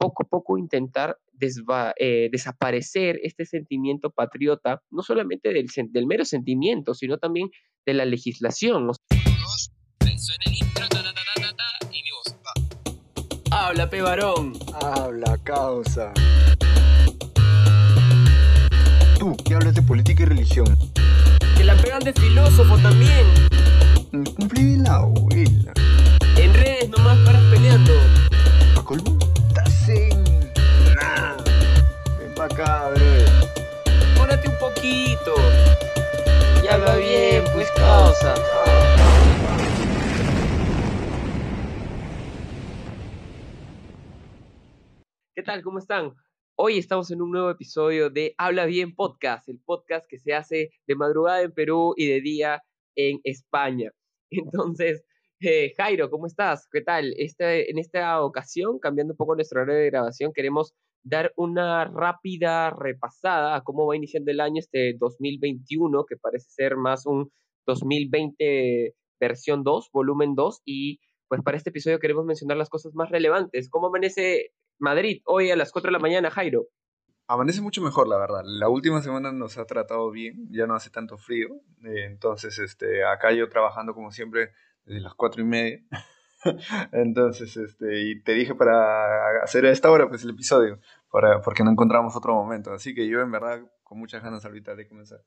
poco a poco intentar eh, desaparecer este sentimiento patriota, no solamente del, del, mero sentimiento, sino también de la legislación. Habla, pe varón. Habla, causa. Tú, que hablas de política y religión. Que la pegan de filósofo también. Cumplí la abuela. En redes nomás paras peleando. ¿A colmo? Acá, un poquito. Ya va bien, pues causa. ¿Qué tal? ¿Cómo están? Hoy estamos en un nuevo episodio de Habla Bien Podcast, el podcast que se hace de madrugada en Perú y de día en España. Entonces, eh, Jairo, ¿cómo estás? ¿Qué tal? Este, en esta ocasión, cambiando un poco nuestro horario de grabación, queremos dar una rápida repasada a cómo va iniciando el año este 2021, que parece ser más un 2020 versión 2, volumen 2, y pues para este episodio queremos mencionar las cosas más relevantes. ¿Cómo amanece Madrid, hoy a las 4 de la mañana, Jairo. Amanece mucho mejor, la verdad. La última semana nos ha tratado bien, ya no hace tanto frío. Eh, entonces, este, acá yo trabajando como siempre desde las 4 y media. entonces, este, y te dije para hacer a esta hora pues el episodio, para, porque no encontramos otro momento. Así que yo en verdad con muchas ganas ahorita de comenzar.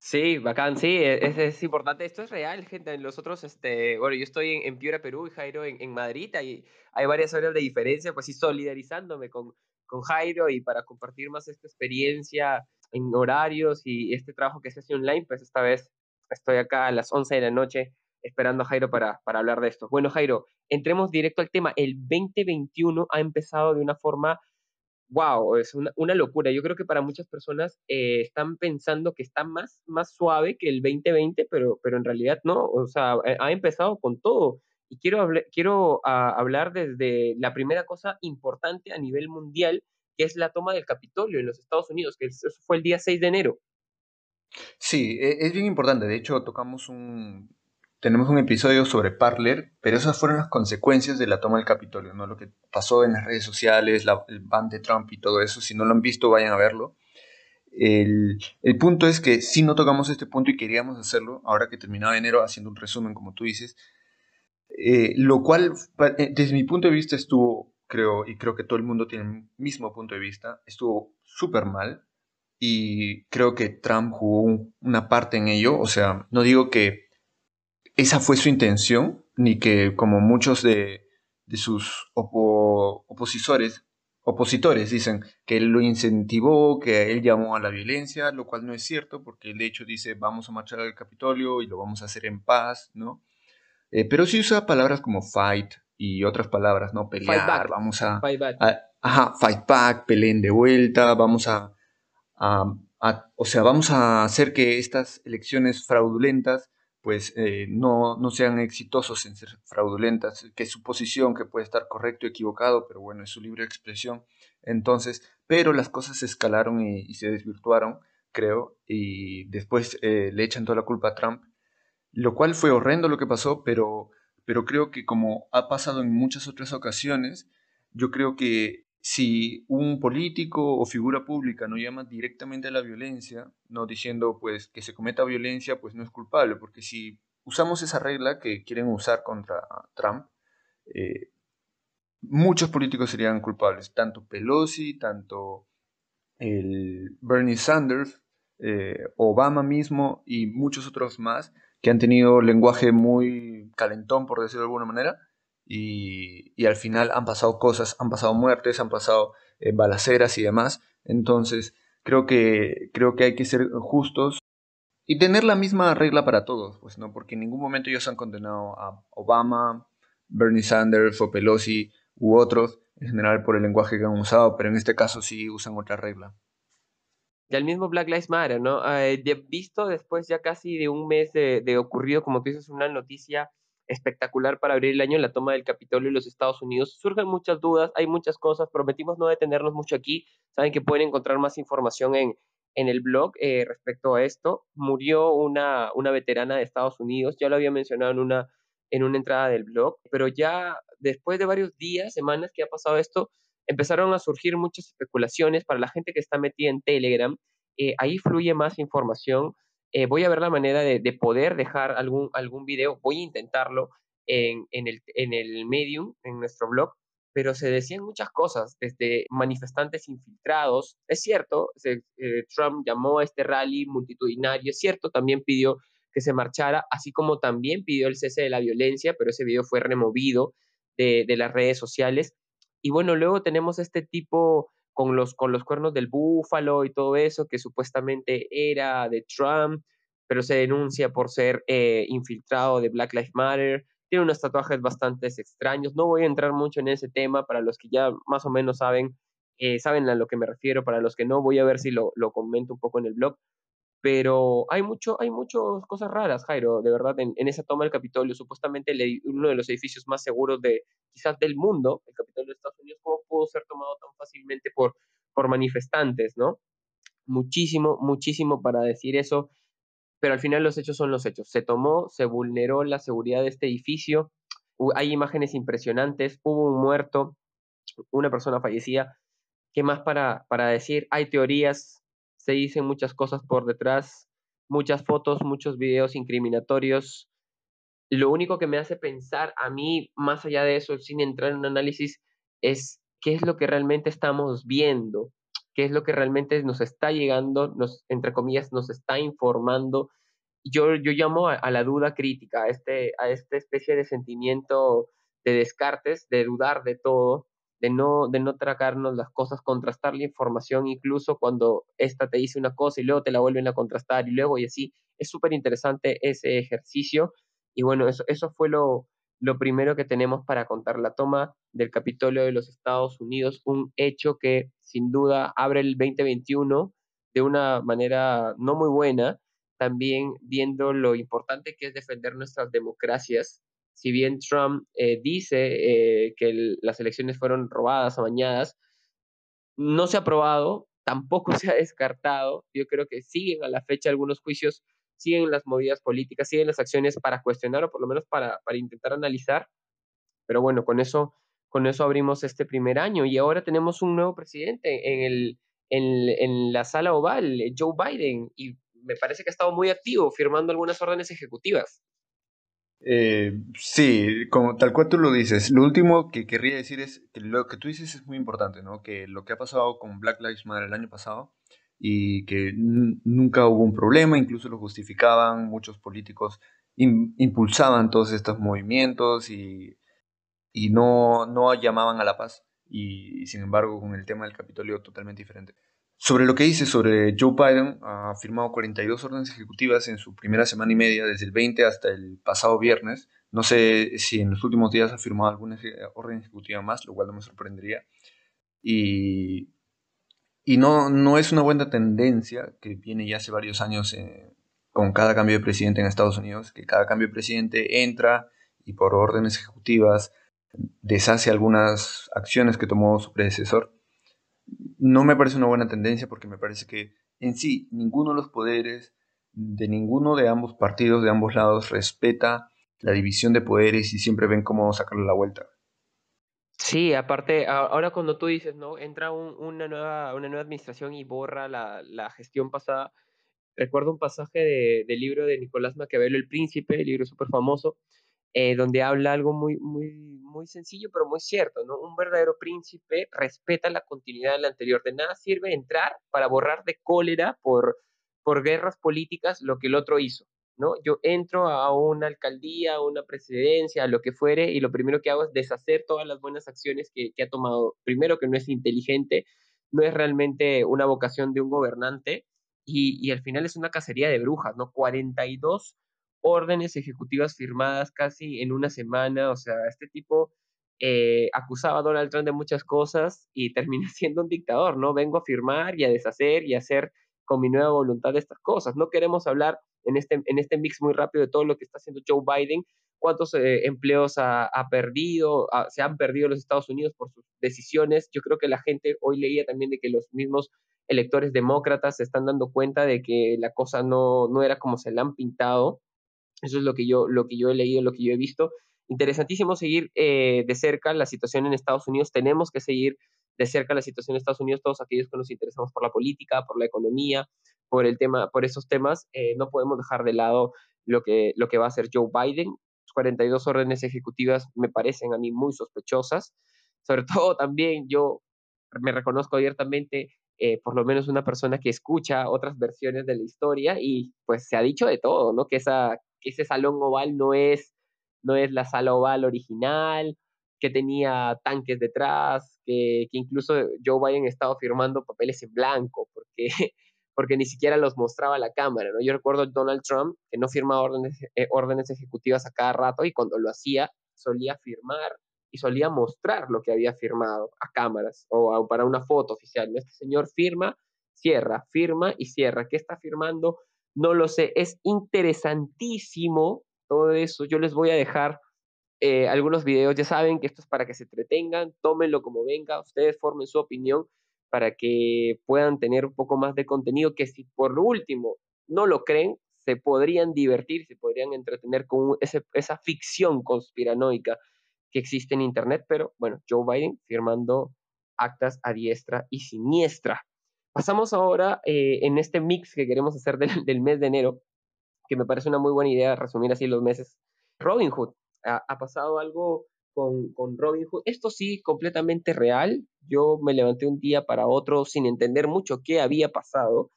Sí, bacán, sí, e, es, es, importante. Esto es real, gente. Los otros, este, bueno, yo estoy en, en Piura, Perú, y Jairo en, en Madrid. Hay, hay varias horas de diferencia, pues sí, solidarizándome con, con Jairo y para compartir más esta experiencia en horarios y este trabajo que se hace online, pues esta vez estoy acá a las 11 de la noche esperando a Jairo para, para hablar de esto. Bueno, Jairo, entremos directo al tema. El 2021 ha empezado de una forma wow, es una, locura. Yo creo que para muchas personas eh, están pensando que está más, más suave que el 2020, pero, pero en realidad no, o sea, eh, ha empezado con todo. Y quiero, quiero ah, hablar desde la primera cosa importante a nivel mundial, que es la toma del Capitolio en los Estados Unidos, que eso fue el día 6 de enero. Sí, e, es bien importante. De hecho, tocamos un, tenemos un episodio sobre Parler, pero esas fueron las consecuencias de la toma del Capitolio, ¿no? Lo que pasó en las redes sociales, el ban de Trump y todo eso. Si no lo han visto, vayan a verlo. El, punto es que si no tocamos este punto y queríamos hacerlo, ahora que terminaba enero, haciendo un resumen, como tú dices, eh, lo cual, eh, desde mi punto de vista, estuvo, creo, y creo que todo el mundo tiene el mismo punto de vista, estuvo súper mal. Y creo que Trump jugó una parte en ello. O sea, no digo que esa fue su intención, ni que como muchos de, sus opositores, opositores dicen que él lo incentivó, que él llamó a la violencia, lo cual no es cierto, porque el hecho dice vamos a marchar al Capitolio y lo vamos a hacer en paz, ¿no? Eh, pero sí usa palabras como fight y otras palabras, ¿no? Pelear, vamos a, fight back. ajá, fight back, peleen de vuelta, vamos a, o sea, vamos a hacer que estas elecciones fraudulentas pues eh, no, no, sean exitosos en ser fraudulentas, que su posición, que puede estar correcto o equivocado, pero bueno, es su libre expresión. Entonces, pero las cosas se escalaron y, se desvirtuaron, creo, y después eh, le echan toda la culpa a Trump, lo cual fue horrendo lo que pasó, pero, pero creo que como ha pasado en muchas otras ocasiones, yo creo que si un político o figura pública no llama directamente a la violencia, no diciendo pues que se cometa violencia, pues no es culpable, porque si usamos esa regla que quieren usar contra Trump, eh, muchos políticos serían culpables, tanto Pelosi, tanto el Bernie Sanders, eh, Obama mismo y muchos otros más que han tenido lenguaje muy calentón, por decirlo de alguna manera, y, al final han pasado cosas, han pasado muertes, han pasado eh, balaceras y demás. Entonces, creo que, creo que hay que ser justos y tener la misma regla para todos, pues, ¿no? Porque en ningún momento ellos han condenado a Obama, Bernie Sanders o Pelosi u otros, en general por el lenguaje que han usado, pero en este caso sí usan otra regla. Y al mismo Black Lives Matter, ¿no? Eh, visto después ya casi de un mes de, de ocurrido, como tú dices, una noticia espectacular para abrir el año en la toma del Capitolio en los Estados Unidos. Surgen muchas dudas, hay muchas cosas, prometimos no detenernos mucho aquí. Saben que pueden encontrar más información en, en el blog eh, respecto a esto. Murió una, una veterana de Estados Unidos, ya lo había mencionado en una, en una entrada del blog, pero ya después de varios días, semanas que ha pasado esto, empezaron a surgir muchas especulaciones para la gente que está metida en Telegram. Eh, ahí fluye más información. Eh, voy a ver la manera de, poder dejar algún, algún video, voy a intentarlo en, el, en el Medium, en nuestro blog, pero se decían muchas cosas, desde manifestantes infiltrados, es cierto, eh, Trump llamó a este rally multitudinario, es cierto, también pidió que se marchara, así como también pidió el cese de la violencia, pero ese video fue removido de, de las redes sociales. Y bueno, luego tenemos este tipo con los, con los cuernos del búfalo y todo eso, que supuestamente era de Trump, pero se denuncia por ser eh, infiltrado de Black Lives Matter. Tiene unos tatuajes bastante extraños. No voy a entrar mucho en ese tema para los que ya más o menos saben, eh, saben a lo que me refiero. Para los que no, voy a ver si lo, lo comento un poco en el blog. Pero hay mucho, hay muchas cosas raras, Jairo, de verdad, en, esa toma del Capitolio, supuestamente uno de los edificios más seguros de quizás del mundo, el Capitolio de Estados Unidos, ¿cómo pudo ser tomado tan fácilmente por, por manifestantes, no? Muchísimo, muchísimo para decir eso, pero al final los hechos son los hechos. Se tomó, se vulneró la seguridad de este edificio, hay imágenes impresionantes, hubo un muerto, una persona fallecida. ¿Qué más para, para decir? Hay teorías se dicen muchas cosas por detrás, muchas fotos, muchos videos incriminatorios. Lo único que me hace pensar a mí, más allá de eso, sin entrar en un análisis, es qué es lo que realmente estamos viendo, qué es lo que realmente nos está llegando, nos, entre comillas, nos está informando. Yo, yo llamo a, la duda crítica, a, este, a esta especie de sentimiento de descartes, de dudar de todo, de no, de no tragarnos las cosas, contrastar la información incluso cuando esta te dice una cosa y luego te la vuelven a contrastar y luego y así. Es súper interesante ese ejercicio y bueno, eso, eso fue lo, lo primero que tenemos para contar la toma del Capitolio de los Estados Unidos, un hecho que sin duda abre el 2021 de una manera no muy buena, también viendo lo importante que es defender nuestras democracias si bien Trump eh, dice eh, que las elecciones fueron robadas, o bañadas, no se ha probado, tampoco se ha descartado. Yo creo que siguen a la fecha algunos juicios, siguen las movidas políticas, siguen las acciones para cuestionar o por lo menos para, para intentar analizar. Pero bueno, con eso, con eso abrimos este primer año y ahora tenemos un nuevo presidente en, el, en, en la sala oval, Joe Biden, y me parece que ha estado muy activo firmando algunas órdenes ejecutivas. Eh, sí, como tal cual tú lo dices. Lo último que querría decir es que lo que tú dices es muy importante, ¿no? Que lo que ha pasado con Black Lives Matter el año pasado y que nunca hubo un problema, incluso lo justificaban, muchos políticos impulsaban todos estos movimientos y, y no, no llamaban a la paz. y sin embargo, con el tema del Capitolio totalmente diferente. Sobre lo que dice sobre Joe Biden, ha firmado 42 órdenes ejecutivas en su primera semana y media, desde el 20 hasta el pasado viernes. No sé si en los últimos días ha firmado alguna orden ejecutiva más, lo cual no me sorprendería. Y, y no, no es una buena tendencia que viene ya hace varios años eh, con cada cambio de presidente en Estados Unidos, que cada cambio de presidente entra y por órdenes ejecutivas deshace algunas acciones que tomó su predecesor no me parece una buena tendencia porque me parece que en sí ninguno de los poderes de ninguno de ambos partidos, de ambos lados, respeta la división de poderes y siempre ven cómo sacarle la vuelta. Sí, aparte, ahora cuando tú dices, ¿no? Entra una, nueva, una nueva administración y borra la, gestión pasada. Recuerdo un pasaje del libro de Nicolás Maquiavelo, El Príncipe, el libro súper famoso, eh, donde habla algo muy, muy, muy sencillo, pero muy cierto, ¿no? Un verdadero príncipe respeta la continuidad del anterior. De nada sirve entrar para borrar de cólera por, por guerras políticas lo que el otro hizo, ¿no? Yo entro a una alcaldía, a una presidencia, a lo que fuere, y lo primero que hago es deshacer todas las buenas acciones que, que ha tomado. Primero, que no es inteligente, no es realmente una vocación de un gobernante, y, y al final es una cacería de brujas, ¿no? 42 órdenes ejecutivas firmadas casi en una semana, o sea, este tipo eh, acusaba a Donald Trump de muchas cosas y termina siendo un dictador, ¿no? Vengo a firmar y a deshacer y a hacer con mi nueva voluntad estas cosas. No queremos hablar en este, en este mix muy rápido de todo lo que está haciendo Joe Biden, cuántos eh, empleos ha, perdido, se han perdido los Estados Unidos por sus decisiones. Yo creo que la gente hoy leía también de que los mismos electores demócratas se están dando cuenta de que la cosa no, no era como se la han pintado eso es lo que yo, lo que yo he leído, lo que yo he visto. Interesantísimo seguir eh, de cerca la situación en Estados Unidos. Tenemos que seguir de cerca la situación de Estados Unidos, todos aquellos que nos interesamos por la política, por la economía, por el tema, por esos temas, eh, no podemos dejar de lado lo que, lo que va a hacer Joe Biden. 42 órdenes ejecutivas me parecen a mí muy sospechosas. Sobre todo también yo me reconozco abiertamente, eh, por lo menos una persona que escucha otras versiones de la historia y pues se ha dicho de todo, ¿no? Que, esa, que ese salón oval no es, no es la sala oval original, que tenía tanques detrás, que, que incluso Joe Biden estaba firmando papeles en blanco, porque, porque ni siquiera los mostraba a la cámara, ¿no? Yo recuerdo a Donald Trump, que no firmaba órdenes, eh, órdenes ejecutivas a cada rato y cuando lo hacía, solía firmar y solía mostrar lo que había firmado a cámaras o para una foto oficial. Este señor firma, cierra, firma y cierra. ¿Qué está firmando? No lo sé. Es interesantísimo todo eso. Yo les voy a dejar eh, algunos videos. Ya saben que esto es para que se entretengan, tómenlo como venga, ustedes formen su opinión para que puedan tener un poco más de contenido que si por último no lo creen, se podrían divertir, se podrían entretener con esa ficción conspiranoica que existe en Internet, pero bueno, Joe Biden firmando actas a diestra y siniestra. Pasamos ahora eh, en este mix que queremos hacer del, mes de enero, que me parece una muy buena idea resumir así los meses. Robin Hood, ha, pasado algo con, Robin Hood. Esto sí, completamente real. Yo me levanté un día para otro sin entender mucho qué había pasado,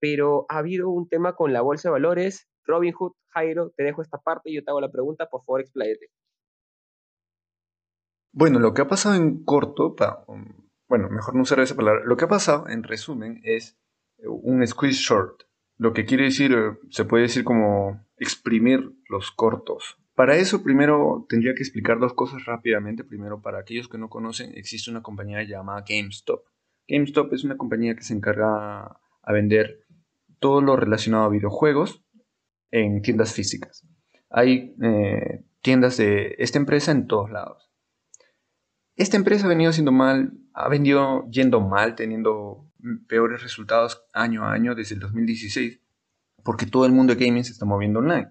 pero ha habido un tema con la bolsa de valores. Robin Hood, Jairo, te dejo esta parte y yo te hago la pregunta, por favor, expláyate. Bueno, lo que ha pasado en corto, um, bueno, mejor no usar esa palabra, lo que ha pasado en resumen es eh, un squeeze short, lo que quiere decir, eh, se puede decir como exprimir los cortos. Para eso primero tendría que explicar dos cosas rápidamente. Primero, para aquellos que no conocen, existe una compañía llamada GameStop. GameStop es una compañía que se encarga a vender todo lo relacionado a videojuegos en tiendas físicas. Hay eh, tiendas de esta empresa en todos lados. Esta empresa ha venido haciendo mal, ha venido yendo mal, teniendo peores resultados año a año desde el 2016, porque todo el mundo de gaming se está moviendo online.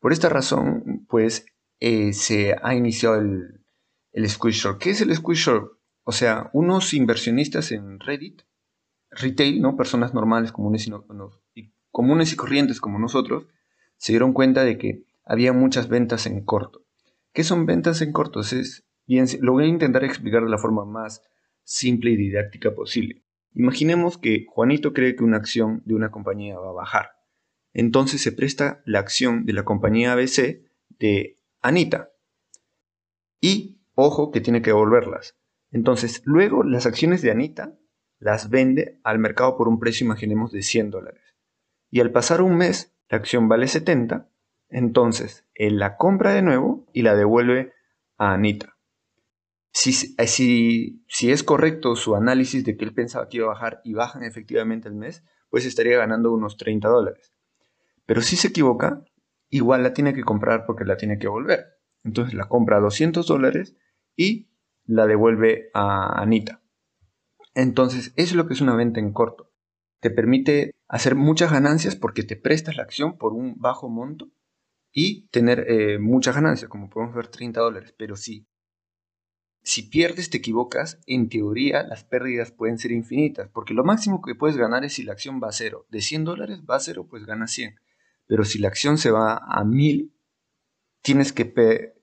Por esta razón, pues eh, se ha iniciado el, el squeeze short. ¿Qué es el squeeze short? O sea, unos inversionistas en Reddit, retail, ¿no? personas normales, comunes y, comunes y corrientes como nosotros, se dieron cuenta de que había muchas ventas en corto. ¿Qué son ventas en cortos? Es Bien, lo voy a intentar explicar de la forma más simple y didáctica posible. Imaginemos que Juanito cree que una acción de una compañía va a bajar. Entonces se presta la acción de la compañía ABC de Anita. Y, ojo, que tiene que devolverlas. Entonces, luego las acciones de Anita las vende al mercado por un precio, imaginemos, de 100 dólares. Y al pasar un mes, la acción vale 70. Entonces, él la compra de nuevo y la devuelve a Anita. Eh, si, si, es correcto su análisis de que él pensaba que iba a bajar y bajan efectivamente el mes, pues estaría ganando unos 30 dólares. Pero si se equivoca, igual la tiene que comprar porque la tiene que volver. Entonces la compra a 200 dólares y la devuelve a Anita. Entonces, eso es lo que es una venta en corto. Te permite hacer muchas ganancias porque te prestas la acción por un bajo monto y tener eh, muchas ganancias, como podemos ver 30 dólares. Pero si si pierdes, te equivocas, en teoría las pérdidas pueden ser infinitas, porque lo máximo que puedes ganar es si la acción va a cero. De 100 dólares va a cero, pues ganas 100. Pero si la acción se va a 1000, tienes que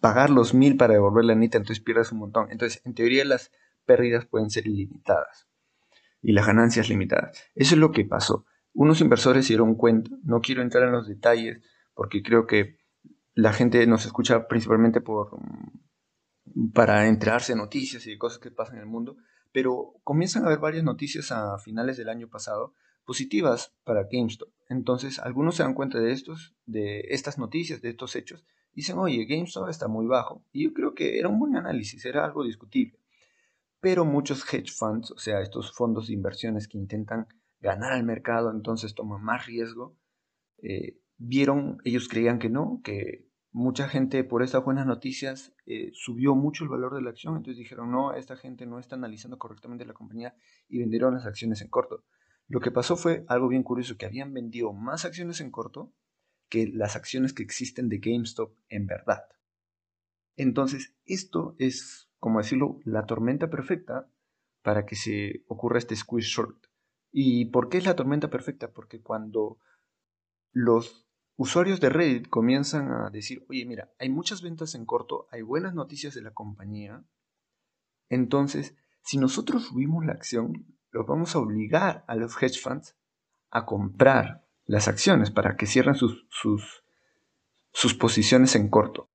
pagar los 1000 para devolver la nita, entonces pierdes un montón. Entonces, en teoría las pérdidas pueden ser ilimitadas y las ganancias limitadas. Eso es lo que pasó. Unos inversores se dieron cuenta, no quiero entrar en los detalles porque creo que la gente nos escucha principalmente por para enterarse de noticias y de cosas que pasan en el mundo, pero comienzan a haber varias noticias a finales del año pasado positivas para GameStop. Entonces, algunos se dan cuenta de estos, de estas noticias, de estos hechos, y dicen, oye, GameStop está muy bajo. Y yo creo que era un buen análisis, era algo discutible. Pero muchos hedge funds, o sea, estos fondos de inversiones que intentan ganar al mercado, entonces toman más riesgo, eh, vieron, ellos creían que no, que mucha gente por estas buenas noticias eh, subió mucho el valor de la acción, entonces dijeron, no, esta gente no está analizando correctamente la compañía y vendieron las acciones en corto. Lo que pasó fue algo bien curioso, que habían vendido más acciones en corto que las acciones que existen de GameStop en verdad. Entonces, esto es como decirlo, la tormenta perfecta para que se ocurra este squeeze short. ¿Y por qué es la tormenta perfecta? Porque cuando los usuarios de Reddit comienzan a decir, oye, mira, hay muchas ventas en corto, hay buenas noticias de la compañía, entonces, si nosotros subimos la acción, los vamos a obligar a los hedge funds a comprar las acciones para que cierren sus, sus, sus posiciones en corto.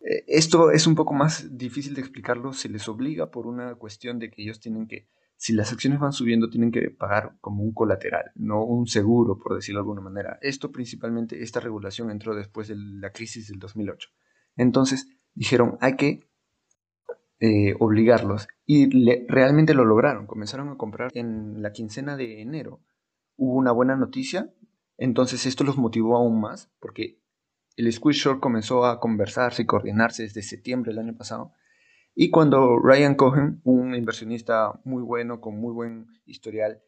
Eh, esto es un poco más difícil de explicarlo, se les obliga por una cuestión de que ellos tienen que, si las acciones van subiendo, tienen que pagar como un colateral, no un seguro, por decirlo de alguna manera. Esto principalmente, esta regulación entró después de la crisis del 2008. Entonces dijeron, hay que eh, obligarlos y realmente lo lograron, comenzaron a comprar en la quincena de enero. Hubo una buena noticia, entonces esto los motivó aún más porque el Squeeze Short comenzó a conversarse y coordinarse desde septiembre del año pasado. Y cuando Ryan Cohen, un inversionista muy bueno, con muy buen historial,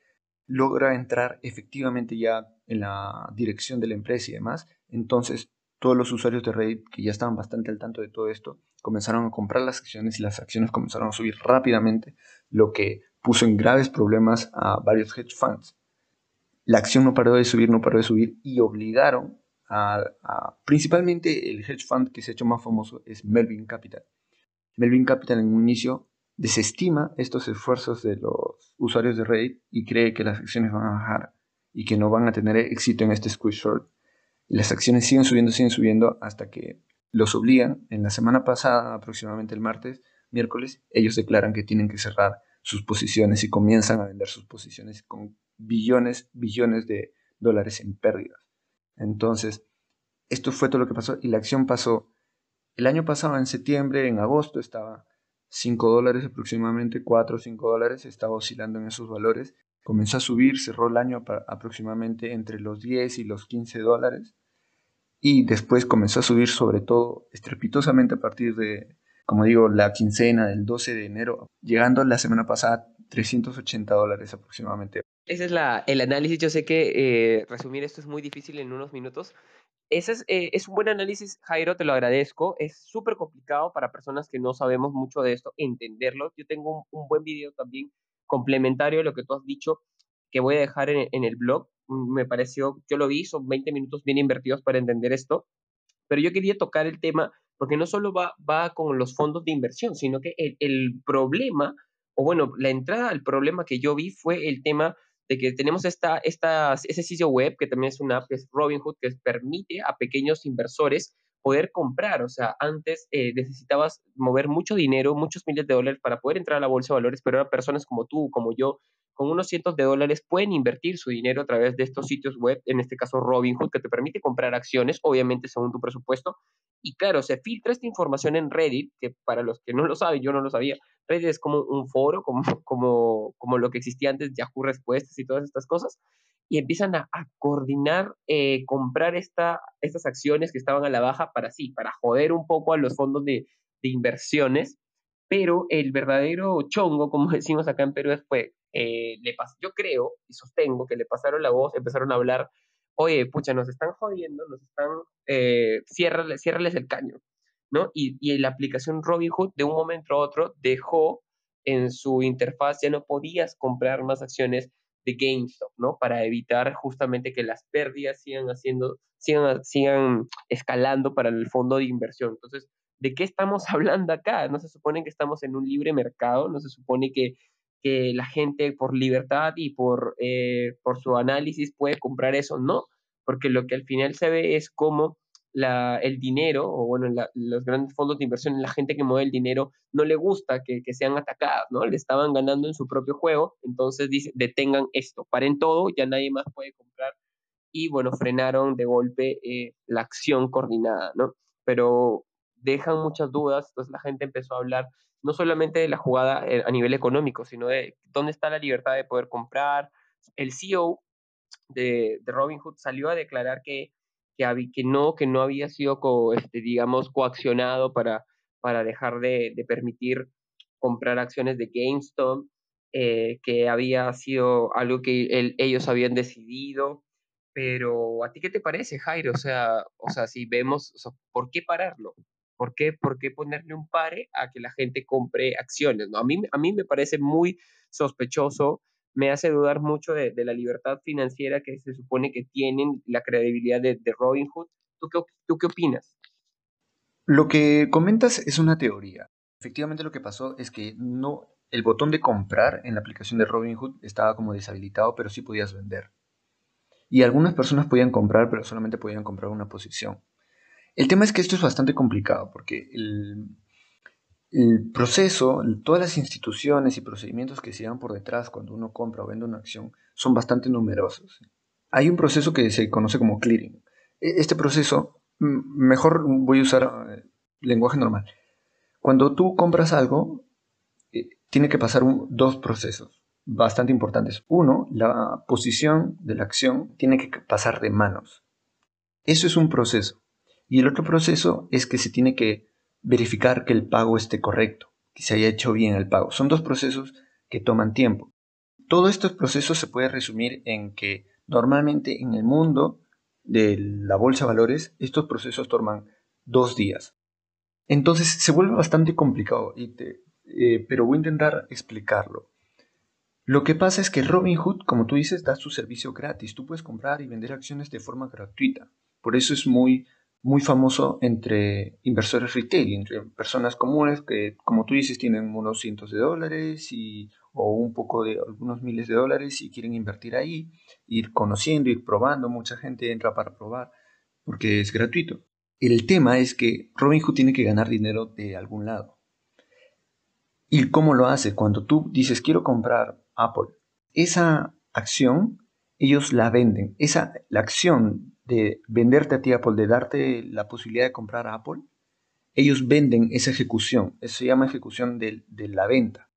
logra entrar efectivamente ya en la dirección de la empresa y demás, entonces todos los usuarios de Reddit que ya estaban bastante al tanto de todo esto comenzaron a comprar las acciones y las acciones comenzaron a subir rápidamente, lo que puso en graves problemas a varios hedge funds. La acción no paró de subir, no paró de subir y obligaron principalmente el hedge fund que se ha hecho más famoso es Melvin Capital. Melvin Capital en un inicio desestima estos esfuerzos de los usuarios de Reddit y cree que las acciones van a bajar y que no van a tener éxito en este squeeze short. Y las acciones siguen subiendo, siguen subiendo hasta que los obligan. En la semana pasada, aproximadamente el martes, miércoles, ellos declaran que tienen que cerrar sus posiciones y comienzan a vender sus posiciones con billones, billones de dólares en pérdidas. Entonces, esto fue todo lo que pasó y la acción pasó. El año pasado, en septiembre, en agosto, estaba 5 dólares aproximadamente, 4 o 5 dólares, estaba oscilando en esos valores. Comenzó a subir, cerró el año aproximadamente entre los 10 y los 15 dólares. Y después comenzó a subir sobre todo estrepitosamente a partir de, como digo, la quincena del 12 de enero, llegando la semana pasada 380 dólares aproximadamente. Ese es la, el análisis. Yo sé que eh, resumir esto es muy difícil en unos minutos. Ese es, eh, es un buen análisis, Jairo, te lo agradezco. Es súper complicado para personas que no sabemos mucho de esto entenderlo. Yo tengo un, un, buen video también complementario de lo que tú has dicho que voy a dejar en, el blog. Mm, me pareció, yo lo vi, son 20 minutos bien invertidos para entender esto. Pero yo quería tocar el tema porque no solo va, va con los fondos de inversión, sino que el problema o bueno, la entrada al problema que yo vi fue el tema de que tenemos esta, esta, ese sitio web que también es una app, que es Robinhood, que permite a pequeños inversores poder comprar. O sea, antes eh, necesitabas mover mucho dinero, muchos miles de dólares para poder entrar a la bolsa de valores, pero ahora personas como tú, como yo, con unos cientos de dólares pueden invertir su dinero a través de estos sitios web, en este caso Robinhood, que te permite comprar acciones, obviamente según tu presupuesto. Y claro, se filtra esta información en Reddit, que para los que no lo saben, yo no lo sabía, Reddit es como un foro, como, como, como lo que existía antes, Yahoo Respuestas y todas estas cosas, y empiezan a, coordinar, eh, comprar esta, estas acciones que estaban a la baja para sí, para joder un poco a los fondos de, de inversiones, pero el verdadero chongo, como decimos acá en Perú, pues, eh, le yo creo y sostengo que le pasaron la voz, empezaron a hablar, oye, pucha, nos están jodiendo, nos están, eh, ciérrales el caño, ¿no? Y, y la aplicación Robinhood de un momento a otro dejó en su interfaz, ya no podías comprar más acciones de GameStop, ¿no? Para evitar justamente que las pérdidas sigan haciendo, sigan, sigan escalando para el fondo de inversión. Entonces, ¿de qué estamos hablando acá? No se supone que estamos en un libre mercado, no se supone que, que la gente por libertad y por, eh, por su análisis puede comprar eso, no, porque lo que al final se ve es cómo la, el dinero, o bueno, los grandes fondos de inversión, la gente que mueve el dinero, no le gusta que, que, sean atacadas, ¿no? Le estaban ganando en su propio juego, entonces dice, detengan esto, paren todo, ya nadie más puede comprar, y bueno, frenaron de golpe eh, la acción coordinada, ¿no? Pero dejan muchas dudas, entonces la gente empezó a hablar no solamente de la jugada eh, a nivel económico, sino de dónde está la libertad de poder comprar. El CEO de, de Robinhood salió a declarar que que, que, no, que no había sido, este, digamos, coaccionado para, para dejar de, de permitir comprar acciones de GameStop, eh, que había sido algo que ellos habían decidido. Pero, ¿a ti qué te parece, Jairo? O sea, o sea si vemos, ¿por qué pararlo? ¿Por qué, ¿Por qué ponerle un pare a que la gente compre acciones? ¿no? A, mí, a mí me parece muy sospechoso, me hace dudar mucho de, la libertad financiera que se supone que tienen, la credibilidad de, de Robinhood. ¿Tú qué, ¿Tú qué opinas? Lo que comentas es una teoría. Efectivamente lo que pasó es que no el botón de comprar en la aplicación de Robinhood estaba como deshabilitado, pero sí podías vender. Y algunas personas podían comprar, pero solamente podían comprar una posición. El tema es que esto es bastante complicado porque el, proceso, todas las instituciones y procedimientos que se llevan por detrás cuando uno compra o vende una acción son bastante numerosos. Hay un proceso que se conoce como clearing. E, este proceso, mejor voy a usar eh, lenguaje normal. Cuando tú compras algo, eh, tiene que pasar dos procesos bastante importantes. Uno, la posición de la acción tiene que pasar de manos. Eso es un proceso. Y el otro proceso es que se tiene que verificar que el pago esté correcto, que se haya hecho bien el pago. Son dos procesos que toman tiempo. Todos estos procesos se puede resumir en que normalmente en el mundo de la bolsa de valores estos procesos toman dos días. Entonces se vuelve bastante complicado, eh, pero voy a intentar explicarlo. Lo que pasa es que Robinhood, como tú dices, da su servicio gratis. Tú puedes comprar y vender acciones de forma gratuita. Por eso es muy muy famoso entre inversores retail, entre personas comunes que, como tú dices, tienen unos cientos de dólares y, o un poco de algunos miles de dólares y quieren invertir ahí, ir conociendo, ir probando. Mucha gente entra para probar porque es gratuito. El tema es que Robinhood tiene que ganar dinero de algún lado. ¿Y cómo lo hace? Cuando tú dices quiero comprar Apple, esa acción ellos la venden. Esa, la acción de venderte a ti Apple, de darte la posibilidad de comprar a Apple, ellos venden esa ejecución, eso se llama ejecución de, la venta.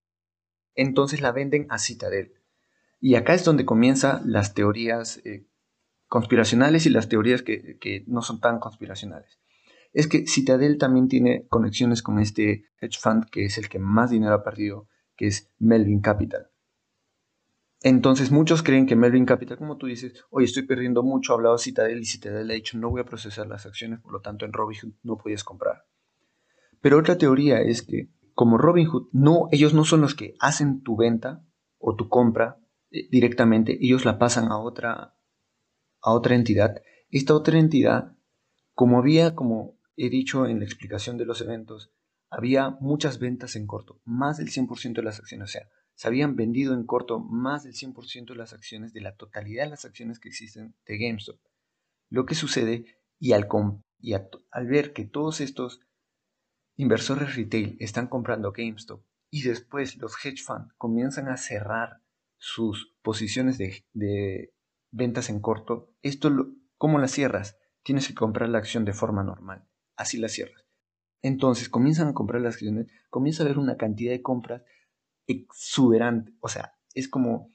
Entonces la venden a Citadel. Y acá es donde comienzan las teorías eh, conspiracionales y las teorías que, que, no son tan conspiracionales. Es que Citadel también tiene conexiones con este hedge fund que es el que más dinero ha perdido, que es Melvin Capital. Entonces muchos creen que Melvin Capital, como tú dices, oye, estoy perdiendo mucho, ha hablado Citadel y Citadel ha dicho, no voy a procesar las acciones, por lo tanto en Robinhood no podías comprar. Pero otra teoría es que como Robinhood, no, ellos no son los que hacen tu venta o tu compra eh, directamente, ellos la pasan a otra, a otra entidad. Esta otra entidad, como había, como he dicho en la explicación de los eventos, había muchas ventas en corto, más del 100% de las acciones, o sea, se habían vendido en corto más del 100% de las acciones de la totalidad de las acciones que existen de GameStop. Lo que sucede, y al, ver que todos estos inversores retail están comprando GameStop y después los hedge funds comienzan a cerrar sus posiciones de, ventas en corto, esto ¿cómo las cierras? Tienes que comprar la acción de forma normal. Así la cierras. Entonces comienzan a comprar las acciones, comienza a haber una cantidad de compras exuberante, o sea, es como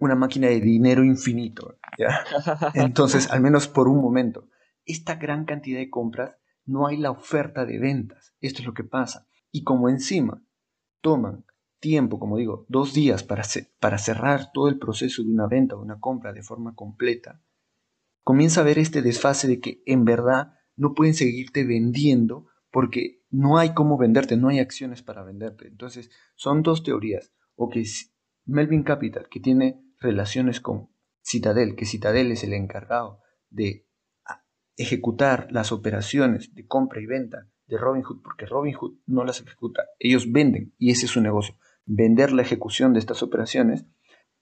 una máquina de dinero infinito, Entonces, al menos por un momento, esta gran cantidad de compras, no hay la oferta de ventas. Esto es lo que pasa. Y como encima toman tiempo, como digo, dos días para, para cerrar todo el proceso de una venta o una compra de forma completa, comienza a haber este desfase de que en verdad no pueden seguirte vendiendo porque no hay cómo venderte, no hay acciones para venderte. Entonces, son dos teorías. O que Melvin Capital, que tiene relaciones con Citadel, que Citadel es el encargado de ah, ejecutar las operaciones de compra y venta de Robinhood, porque Robinhood no las ejecuta, ellos venden y ese es su negocio. Vender la ejecución de estas operaciones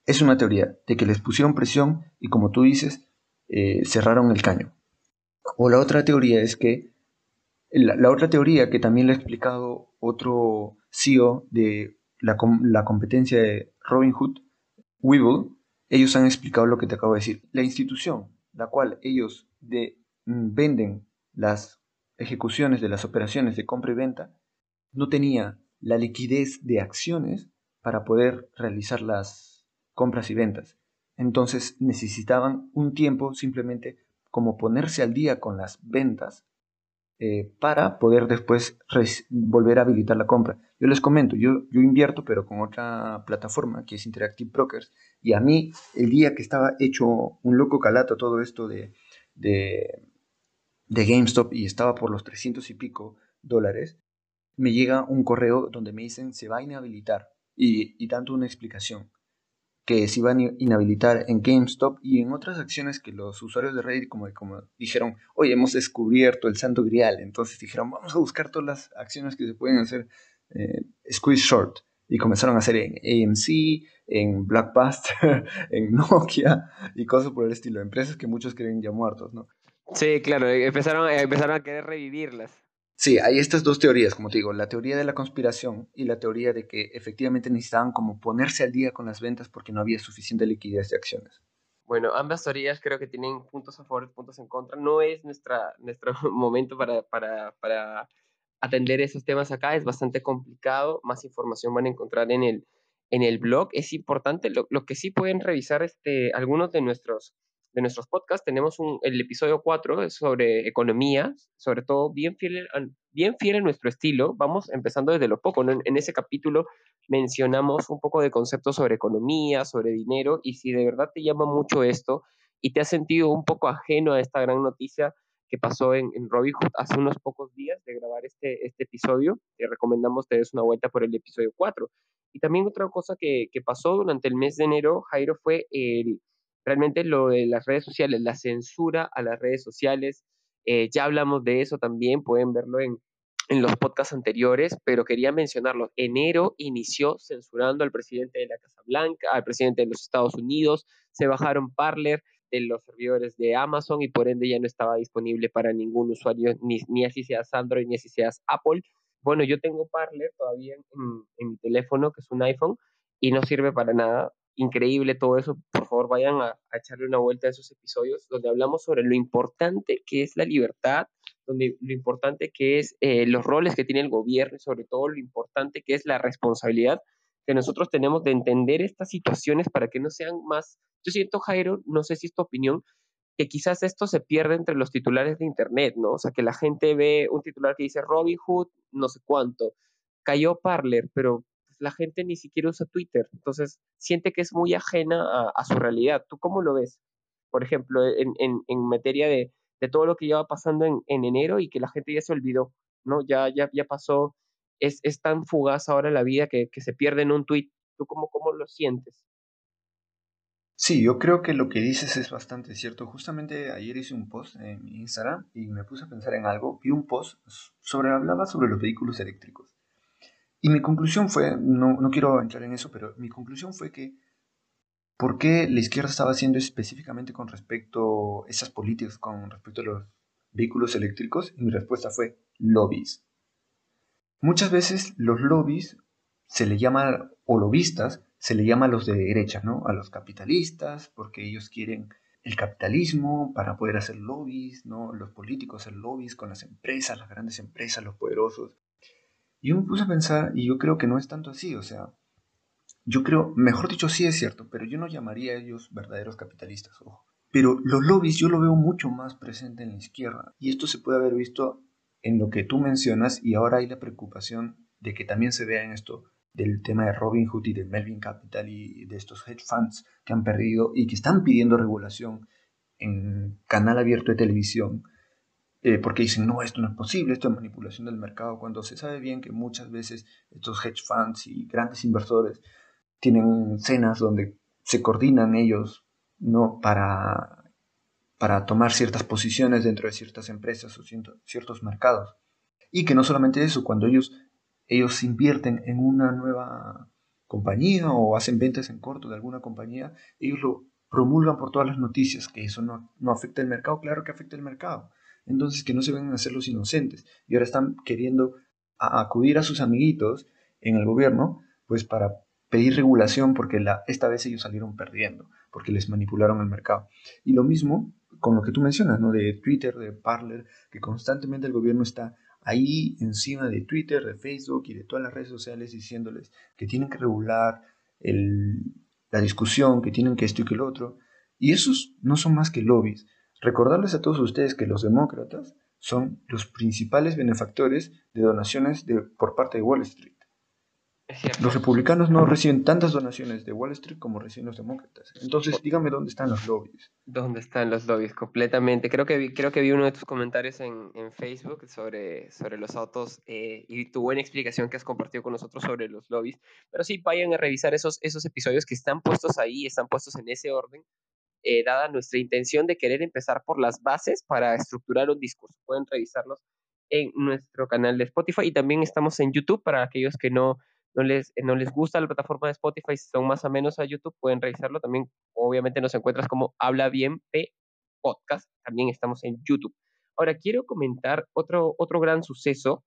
es una teoría de que les pusieron presión y como tú dices, eh, cerraron el caño. O la otra teoría es que la, otra teoría que también le ha explicado otro CEO de la, competencia de Robinhood, Webull, ellos han explicado lo que te acabo de decir. La institución, la cual ellos mm, venden las ejecuciones de las operaciones de compra y venta, no tenía la liquidez de acciones para poder realizar las compras y ventas. Entonces necesitaban un tiempo simplemente como ponerse al día con las ventas eh, para poder después volver a habilitar la compra. Yo les comento, yo, invierto pero con otra plataforma que es Interactive Brokers y a mí el día que estaba hecho un loco calato todo esto de, de, GameStop y estaba por los 300 y pico dólares, me llega un correo donde me dicen se va a inhabilitar y, y tanto una explicación que se iban a inhabilitar en GameStop y en otras acciones que los usuarios de Reddit como, como dijeron, oye, hemos descubierto el santo grial, entonces dijeron, vamos a buscar todas las acciones que se pueden hacer eh, squeeze short y comenzaron a hacer en AMC, en Blackbuster, en Nokia y cosas por el estilo, empresas que muchos creen ya muertos, ¿no? Sí, claro, empezaron, empezaron a querer revivirlas. Sí, hay estas dos teorías, como te digo, la teoría de la conspiración y la teoría de que efectivamente necesitaban como ponerse al día con las ventas porque no había suficiente liquidez de acciones. Bueno, ambas teorías creo que tienen puntos a favor y puntos en contra. No es nuestra, nuestro momento para, para, para atender esos temas acá, es bastante complicado. Más información van a encontrar en el, en el blog. Es importante, lo, lo que sí pueden revisar este, algunos de nuestros de nuestros podcasts tenemos un, el episodio 4 sobre economía, sobre todo bien fiel, bien fiel a nuestro estilo. Vamos empezando desde lo poco. En, ese capítulo mencionamos un poco de conceptos sobre economía, sobre dinero, y si de verdad te llama mucho esto y te has sentido un poco ajeno a esta gran noticia que pasó en, en Robinhood hace unos pocos días de grabar este, este episodio, te recomendamos te des una vuelta por el episodio 4. Y también otra cosa que, que pasó durante el mes de enero, Jairo, fue el realmente lo de las redes sociales, la censura a las redes sociales, eh, ya hablamos de eso también, pueden verlo en, en los podcasts anteriores, pero quería mencionarlo. Enero inició censurando al presidente de la Casa Blanca, al presidente de los Estados Unidos, se bajaron Parler de los servidores de Amazon y por ende ya no estaba disponible para ningún usuario, ni, ni así seas Android, ni así seas Apple. Bueno, yo tengo Parler todavía en, en mi teléfono, que es un iPhone, y no sirve para nada increíble todo eso. Por favor, vayan a, echarle una vuelta a esos episodios donde hablamos sobre lo importante que es la libertad, donde lo importante que es eh, los roles que tiene el gobierno y sobre todo lo importante que es la responsabilidad que nosotros tenemos de entender estas situaciones para que no sean más. Yo siento, Jairo, no sé si es tu opinión, que quizás esto se pierde entre los titulares de Internet, ¿no? O sea, que la gente ve un titular que dice Robin Hood, no sé cuánto, cayó Parler, pero la gente ni siquiera usa Twitter, entonces siente que es muy ajena a, su realidad. ¿Tú cómo lo ves? Por ejemplo, en, materia de, todo lo que lleva pasando en, en, enero y que la gente ya se olvidó, ¿no? Ya, ya, ya pasó, es, tan fugaz ahora la vida que, se pierde en un tweet. ¿Tú cómo, cómo lo sientes? Sí, yo creo que lo que dices es bastante cierto. Justamente ayer hice un post en Instagram y me puse a pensar en algo. Vi un post sobre, hablaba sobre los vehículos eléctricos. Y mi conclusión fue, no, no quiero entrar en eso, pero mi conclusión fue que ¿por qué la izquierda estaba haciendo específicamente con respecto a esas políticas, con respecto a los vehículos eléctricos? Y mi respuesta fue lobbies. Muchas veces los lobbies se le llama, o lobistas, se le llama a los de derecha, ¿no? A los capitalistas, porque ellos quieren el capitalismo para poder hacer lobbies, ¿no? Los políticos hacer lobbies con las empresas, las grandes empresas, los poderosos. Yo me puse a pensar, y yo creo que no es tanto así, o sea, yo creo, mejor dicho, sí es cierto, pero yo no llamaría a ellos verdaderos capitalistas, ojo. Pero los lobbies yo lo veo mucho más presente en la izquierda, y esto se puede haber visto en lo que tú mencionas, y ahora hay la preocupación de que también se vea en esto del tema de Robin Hood y de Melvin Capital y de estos hedge funds que han perdido y que están pidiendo regulación en canal abierto de televisión eh, porque dicen, no, esto no es posible, esto es manipulación del mercado, cuando se sabe bien que muchas veces estos hedge funds y grandes inversores tienen cenas donde se coordinan ellos ¿no? para, para tomar ciertas posiciones dentro de ciertas empresas o ciertos mercados. Y que no solamente eso, cuando ellos, ellos invierten en una nueva compañía o hacen ventas en corto de alguna compañía, ellos lo promulgan por todas las noticias, que eso no, no afecta el mercado, claro que afecta el mercado entonces que no se vengan a ser los inocentes. Y ahora están queriendo acudir a sus amiguitos en el gobierno, pues para pedir regulación porque esta vez ellos salieron perdiendo, porque les manipularon el mercado. Y lo mismo con lo que tú mencionas, ¿no? De Twitter, de Parler, que constantemente el gobierno está ahí encima de Twitter, de Facebook y de todas las redes sociales diciéndoles que tienen que regular la discusión, que tienen que esto y que lo otro. Y esos no son más que lobbies. Recordarles a todos ustedes que los demócratas son los principales benefactores de donaciones de, por parte de Wall Street. Los republicanos no reciben tantas donaciones de Wall Street como reciben los demócratas. Entonces, dígame dónde están los lobbies. ¿Dónde están los lobbies? Completamente. Creo que vi, creo que vi uno de tus comentarios en, en Facebook sobre, sobre los autos eh, y tu buena explicación que has compartido con nosotros sobre los lobbies. Pero sí, vayan a revisar esos, esos episodios que están puestos ahí, están puestos en ese orden, eh, dada nuestra intención de querer empezar por las bases para estructurar un discurso. Pueden revisarlos en nuestro canal de Spotify y también estamos en YouTube para aquellos que no no les, no les gusta la plataforma de Spotify, si son más o menos a YouTube, pueden revisarlo. También, obviamente, nos encuentras como Habla Bien P Podcast. También estamos en YouTube. Ahora, quiero comentar otro, otro gran suceso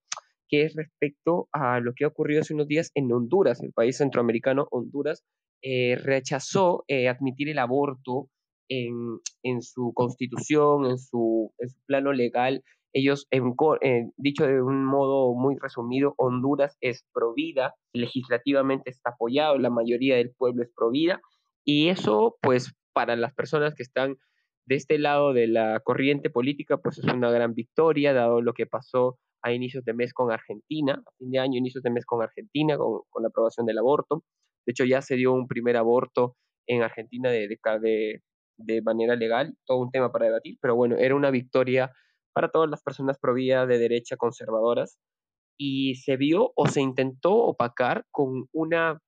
que es respecto a lo que ha ocurrido hace unos días en Honduras, el país centroamericano Honduras, eh, rechazó eh, admitir el aborto en, en, su constitución, en su, en su plano legal, ellos, en, dicho de un modo muy resumido, Honduras es provida, legislativamente está apoyado, la mayoría del pueblo es provida, y eso, pues, para las personas que están de este lado de la corriente política, pues es una gran victoria, dado lo que pasó a inicios de mes con Argentina, a fin de año, inicios de mes con Argentina, con, la aprobación del aborto. De hecho, ya se dio un primer aborto en Argentina de, de, de manera legal, todo un tema para debatir, pero bueno, era una victoria para todas las personas providas de derecha conservadoras y se vio o se intentó opacar con una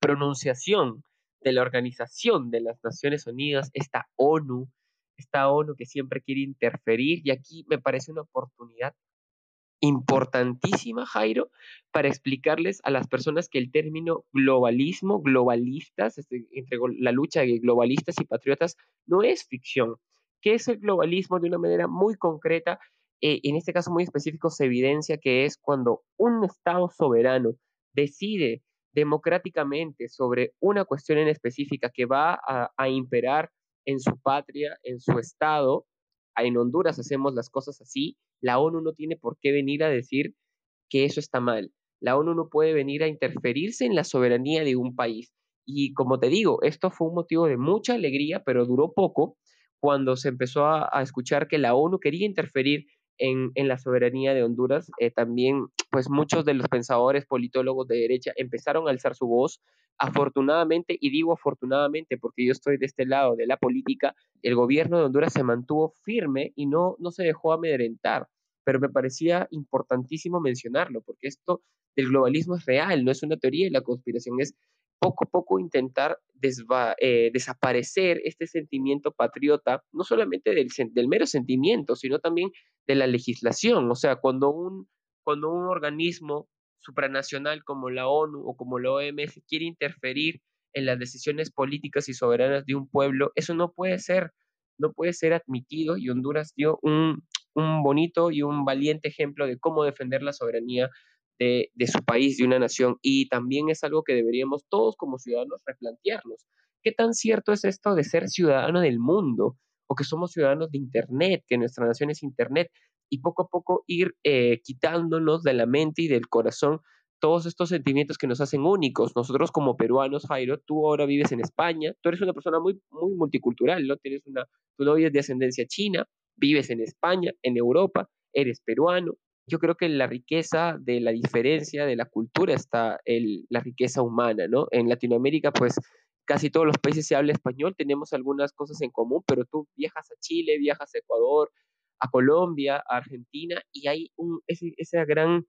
pronunciación de la Organización de las Naciones Unidas, esta ONU, esta ONU que siempre quiere interferir y aquí me parece una oportunidad importantísima, Jairo, para explicarles a las personas que el término globalismo, globalistas, este, entre la lucha de globalistas y patriotas, no es ficción, ¿Qué es el globalismo? De una manera muy concreta, eh, en este caso muy específico, se evidencia que es cuando un Estado soberano decide democráticamente sobre una cuestión en específica que va a, imperar en su patria, en su Estado. En Honduras hacemos las cosas así. La ONU no tiene por qué venir a decir que eso está mal. La ONU no puede venir a interferirse en la soberanía de un país. Y como te digo, esto fue un motivo de mucha alegría, pero duró poco, cuando se empezó a, escuchar que la ONU quería interferir en, la soberanía de Honduras, eh, también pues muchos de los pensadores, politólogos de derecha empezaron a alzar su voz. Afortunadamente, y digo afortunadamente porque yo estoy de este lado de la política, el gobierno de Honduras se mantuvo firme y no, no se dejó amedrentar. Pero me parecía importantísimo mencionarlo, porque esto del globalismo es real, no es una teoría y la conspiración, es poco a poco intentar eh, desaparecer este sentimiento patriota, no solamente del, del, mero sentimiento, sino también de la legislación. O sea, cuando un, cuando un organismo supranacional como la ONU o como la OMS quiere interferir en las decisiones políticas y soberanas de un pueblo, eso no puede ser, no puede ser admitido y Honduras dio un, un bonito y un valiente ejemplo de cómo defender la soberanía de, su país, de una nación. Y también es algo que deberíamos todos como ciudadanos replantearnos. ¿Qué tan cierto es esto de ser ciudadano del mundo? O que somos ciudadanos de Internet, que nuestra nación es Internet, y poco a poco ir eh, quitándonos de la mente y del corazón todos estos sentimientos que nos hacen únicos. Nosotros como peruanos, Jairo, tú ahora vives en España, tú eres una persona muy, muy multicultural, ¿no? Tienes una, tu novia es de ascendencia china, vives en España, en Europa, eres peruano, yo creo que la riqueza de la diferencia de la cultura está el, la riqueza humana, ¿no? En Latinoamérica, pues casi todos los países se habla español, tenemos algunas cosas en común, pero tú viajas a Chile, viajas a Ecuador, a Colombia, a Argentina, y hay un, ese, ese, gran,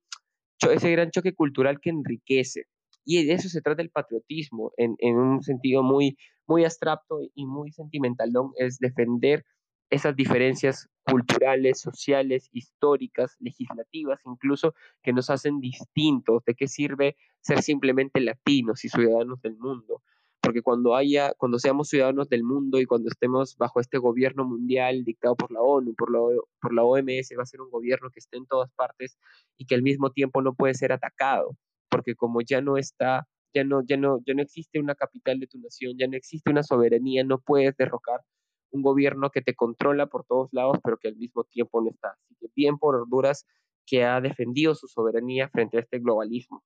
ese gran choque cultural que enriquece. Y de eso se trata el patriotismo, en, en un sentido muy, muy abstracto y muy sentimental, ¿no? es defender esas diferencias culturales, sociales, históricas, legislativas, incluso que nos hacen distintos. ¿De qué sirve ser simplemente latinos y ciudadanos del mundo? Porque cuando haya, cuando seamos ciudadanos del mundo y cuando estemos bajo este gobierno mundial dictado por la ONU, por la, por la OMS, va a ser un gobierno que esté en todas partes y que al mismo tiempo no puede ser atacado, porque como ya no está, ya no, ya no, ya no existe una capital de tu nación, ya no existe una soberanía, no puedes derrocar un gobierno que te controla por todos lados, pero que al mismo tiempo no está. Así que bien por Honduras que ha defendido su soberanía frente a este globalismo.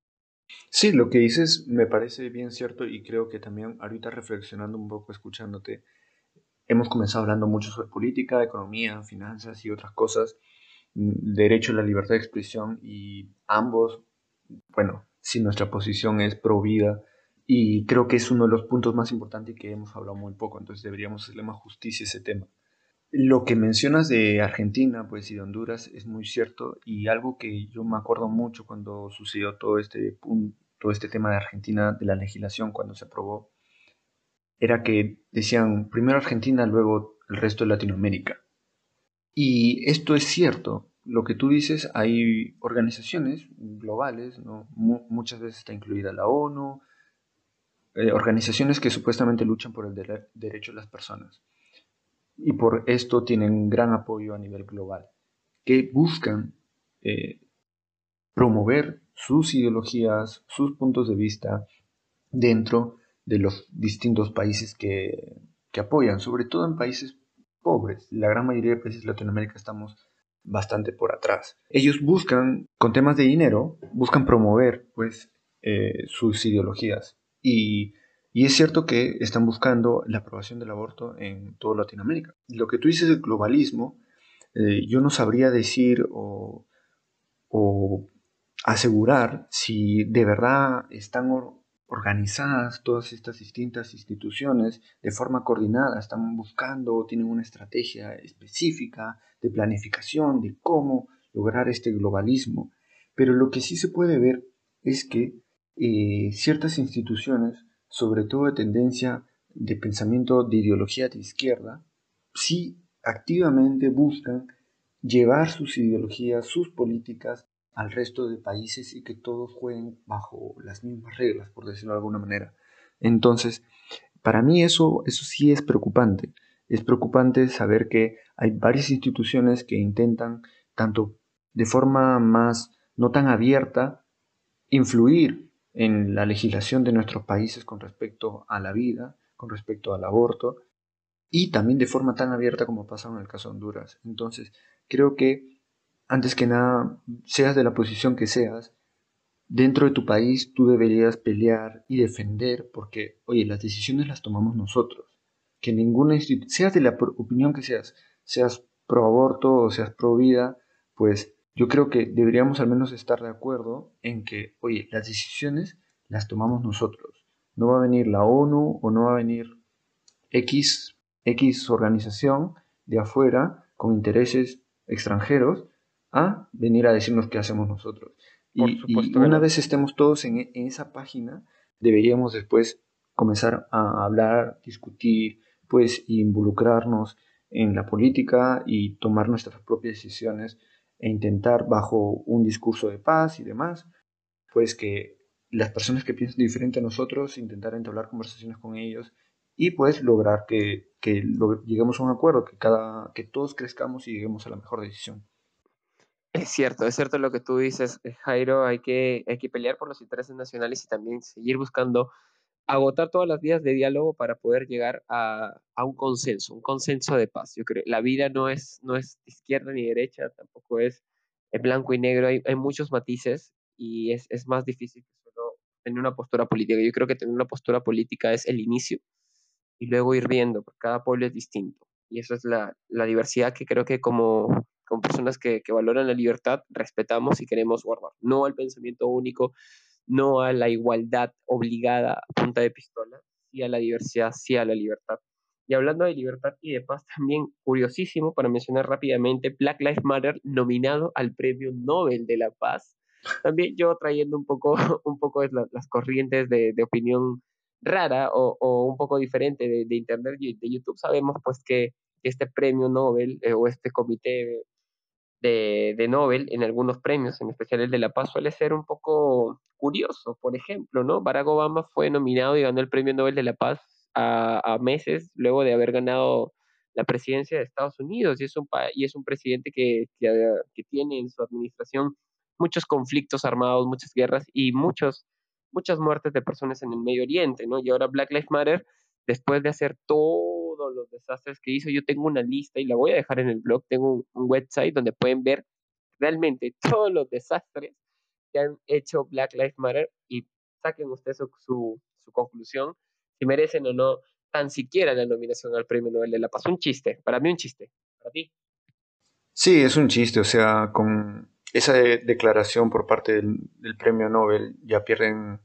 Sí, lo que dices me parece bien cierto y creo que también ahorita reflexionando un poco, escuchándote, hemos comenzado hablando mucho sobre política, economía, finanzas y otras cosas, mm, derecho a la libertad de expresión y ambos, bueno, si nuestra posición es pro vida y creo que es uno de los puntos más importantes que hemos hablado muy poco, entonces deberíamos hacerle más justicia a ese tema. Lo que mencionas de Argentina pues, y de Honduras es muy cierto y algo que yo me acuerdo mucho cuando sucedió todo este, todo este tema de Argentina, de la legislación, cuando se aprobó, era que decían primero Argentina, luego el resto de Latinoamérica. Y esto es cierto, lo que tú dices, hay organizaciones globales, ¿no? muchas veces está incluida la ONU, eh, organizaciones que supuestamente luchan por el derecho de las personas y por esto tienen gran apoyo a nivel global, que buscan eh, promover sus ideologías, sus puntos de vista dentro de los distintos países que, que apoyan, sobre todo en países pobres. La gran mayoría de países de Latinoamérica estamos bastante por atrás. Ellos buscan, con temas de dinero, buscan promover pues eh, sus ideologías y es cierto que están buscando la aprobación del aborto en toda Latinoamérica. Lo que tú dices del globalismo, eh, yo no sabría decir o, asegurar si de verdad están organizadas todas estas distintas instituciones de forma coordinada, están buscando, tienen una estrategia específica de planificación de cómo lograr este globalismo. Pero lo que sí se puede ver es que eh, ciertas instituciones sobre todo de tendencia de pensamiento de ideología de izquierda, sí activamente buscan llevar sus ideologías, sus políticas al resto de países y que todos jueguen bajo las mismas reglas, por decirlo de alguna manera. Entonces, para mí eso, eso sí es preocupante. Es preocupante saber que hay varias instituciones que intentan, tanto de forma más no tan abierta, influir en la legislación de nuestros países con respecto a la vida, con respecto al aborto, y también de forma tan abierta como pasa en el caso de Honduras. Entonces, creo que, antes que nada, seas de la posición que seas, dentro de tu país tú deberías pelear y defender, porque, oye, las decisiones las tomamos nosotros. Que ninguna seas de la opinión que seas, seas pro aborto o seas pro vida, pues yo creo que deberíamos al menos estar de acuerdo en que, oye, las decisiones las tomamos nosotros. No va a venir la ONU o no va a venir X, X organización de afuera con intereses extranjeros a venir a decirnos qué hacemos nosotros. y, una vez estemos todos en, en esa página, deberíamos después comenzar a hablar, discutir, pues involucrarnos en la política y tomar nuestras propias decisiones e intentar bajo un discurso de paz y demás, pues que las personas que piensan diferente a nosotros, intentar entablar conversaciones con ellos y pues lograr que, que lleguemos a un acuerdo, que, cada, que todos crezcamos y lleguemos a la mejor decisión. Es cierto, es cierto lo que tú dices, Jairo, hay que, hay que pelear por los intereses nacionales y también seguir buscando agotar todas las vías de diálogo para poder llegar a, un consenso, un consenso de paz. Yo creo la vida no es, no es izquierda ni derecha, tampoco es blanco y negro, hay, muchos matices y es, más difícil que solo tener una postura política. Yo creo que tener una postura política es el inicio y luego ir viendo, porque cada pueblo es distinto. Y eso es la, diversidad que creo que como, como personas que, que valoran la libertad respetamos y queremos guardar. No al pensamiento único, no a la igualdad obligada a punta de pistola, sí a la diversidad, sí a la libertad. Y hablando de libertad y de paz, también curiosísimo, para mencionar rápidamente, Black Lives Matter nominado al Premio Nobel de la Paz. También yo trayendo un poco, un poco de las corrientes de, opinión rara o, un poco diferente de, Internet y de YouTube, sabemos pues que este premio Nobel eh, o este comité de, de, Nobel en algunos premios, en especial el de La Paz, suele ser un poco curioso. Por ejemplo, ¿no? Barack Obama fue nominado y ganó el Premio Nobel de la Paz a, meses luego de haber ganado la presidencia de Estados Unidos y es un, y es un presidente que, que, tiene en su administración muchos conflictos armados, muchas guerras y muchos, muchas muertes de personas en el Medio Oriente, ¿no? Y ahora Black Lives Matter, después de hacer todos los desastres que hizo, yo tengo una lista y la voy a dejar en el blog, tengo un, website donde pueden ver realmente todos los desastres que han hecho Black Lives Matter y saquen ustedes su, su, conclusión, si merecen o no tan siquiera la nominación al Premio Nobel de la Paz. Un chiste, para mí un chiste, para ti. Sí, es un chiste, o sea, con esa declaración por parte del, premio Nobel ya pierden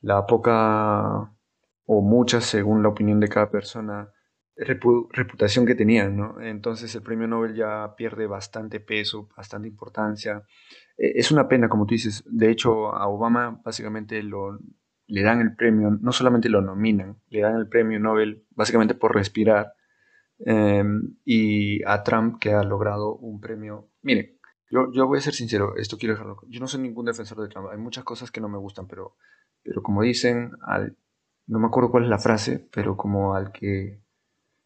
la poca o mucha, según la opinión de cada persona, reputación que tenían, ¿no? Entonces el premio Nobel ya pierde bastante peso, bastante importancia. E, es una pena, como tú dices. De hecho, a Obama básicamente lo, le dan el premio, no solamente lo nominan, le dan el premio Nobel básicamente por respirar. Em, y a Trump que ha logrado un premio. Mire, yo, yo voy a ser sincero, esto quiero dejarlo. Yo no soy ningún defensor de Trump. Hay muchas cosas que no me gustan, pero, pero como dicen, al, no me acuerdo cuál es la frase, pero como al que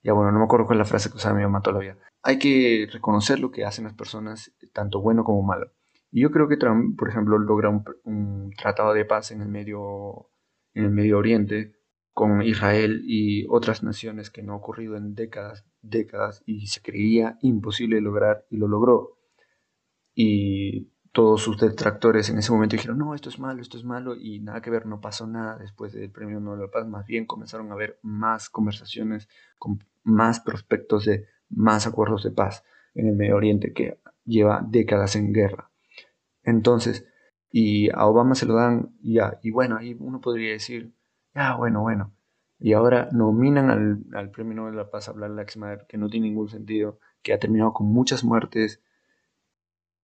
ya bueno, no me acuerdo cuál es la frase que usaba mi mamá todavía. Hay que reconocer lo que hacen las personas, tanto bueno como malo. Y yo creo que Trump, por ejemplo, logra un, tratado de paz en el, medio, en el Medio Oriente con Israel y otras naciones que no ha ocurrido en décadas, décadas y se creía imposible lograr y lo logró. Y todos sus detractores en ese momento dijeron, no, esto es malo, esto es malo, y nada que ver, no pasó nada después del Premio Nobel de la Paz, más bien comenzaron a haber más conversaciones con más prospectos de más acuerdos de paz en el Medio Oriente que lleva décadas en guerra. Entonces, y a Obama se lo dan ya, y bueno, ahí uno podría decir, ya, bueno, bueno, y ahora nominan al, Premio Nobel de la Paz a hablar Laxmadar, que no tiene ningún sentido, que ha terminado con muchas muertes,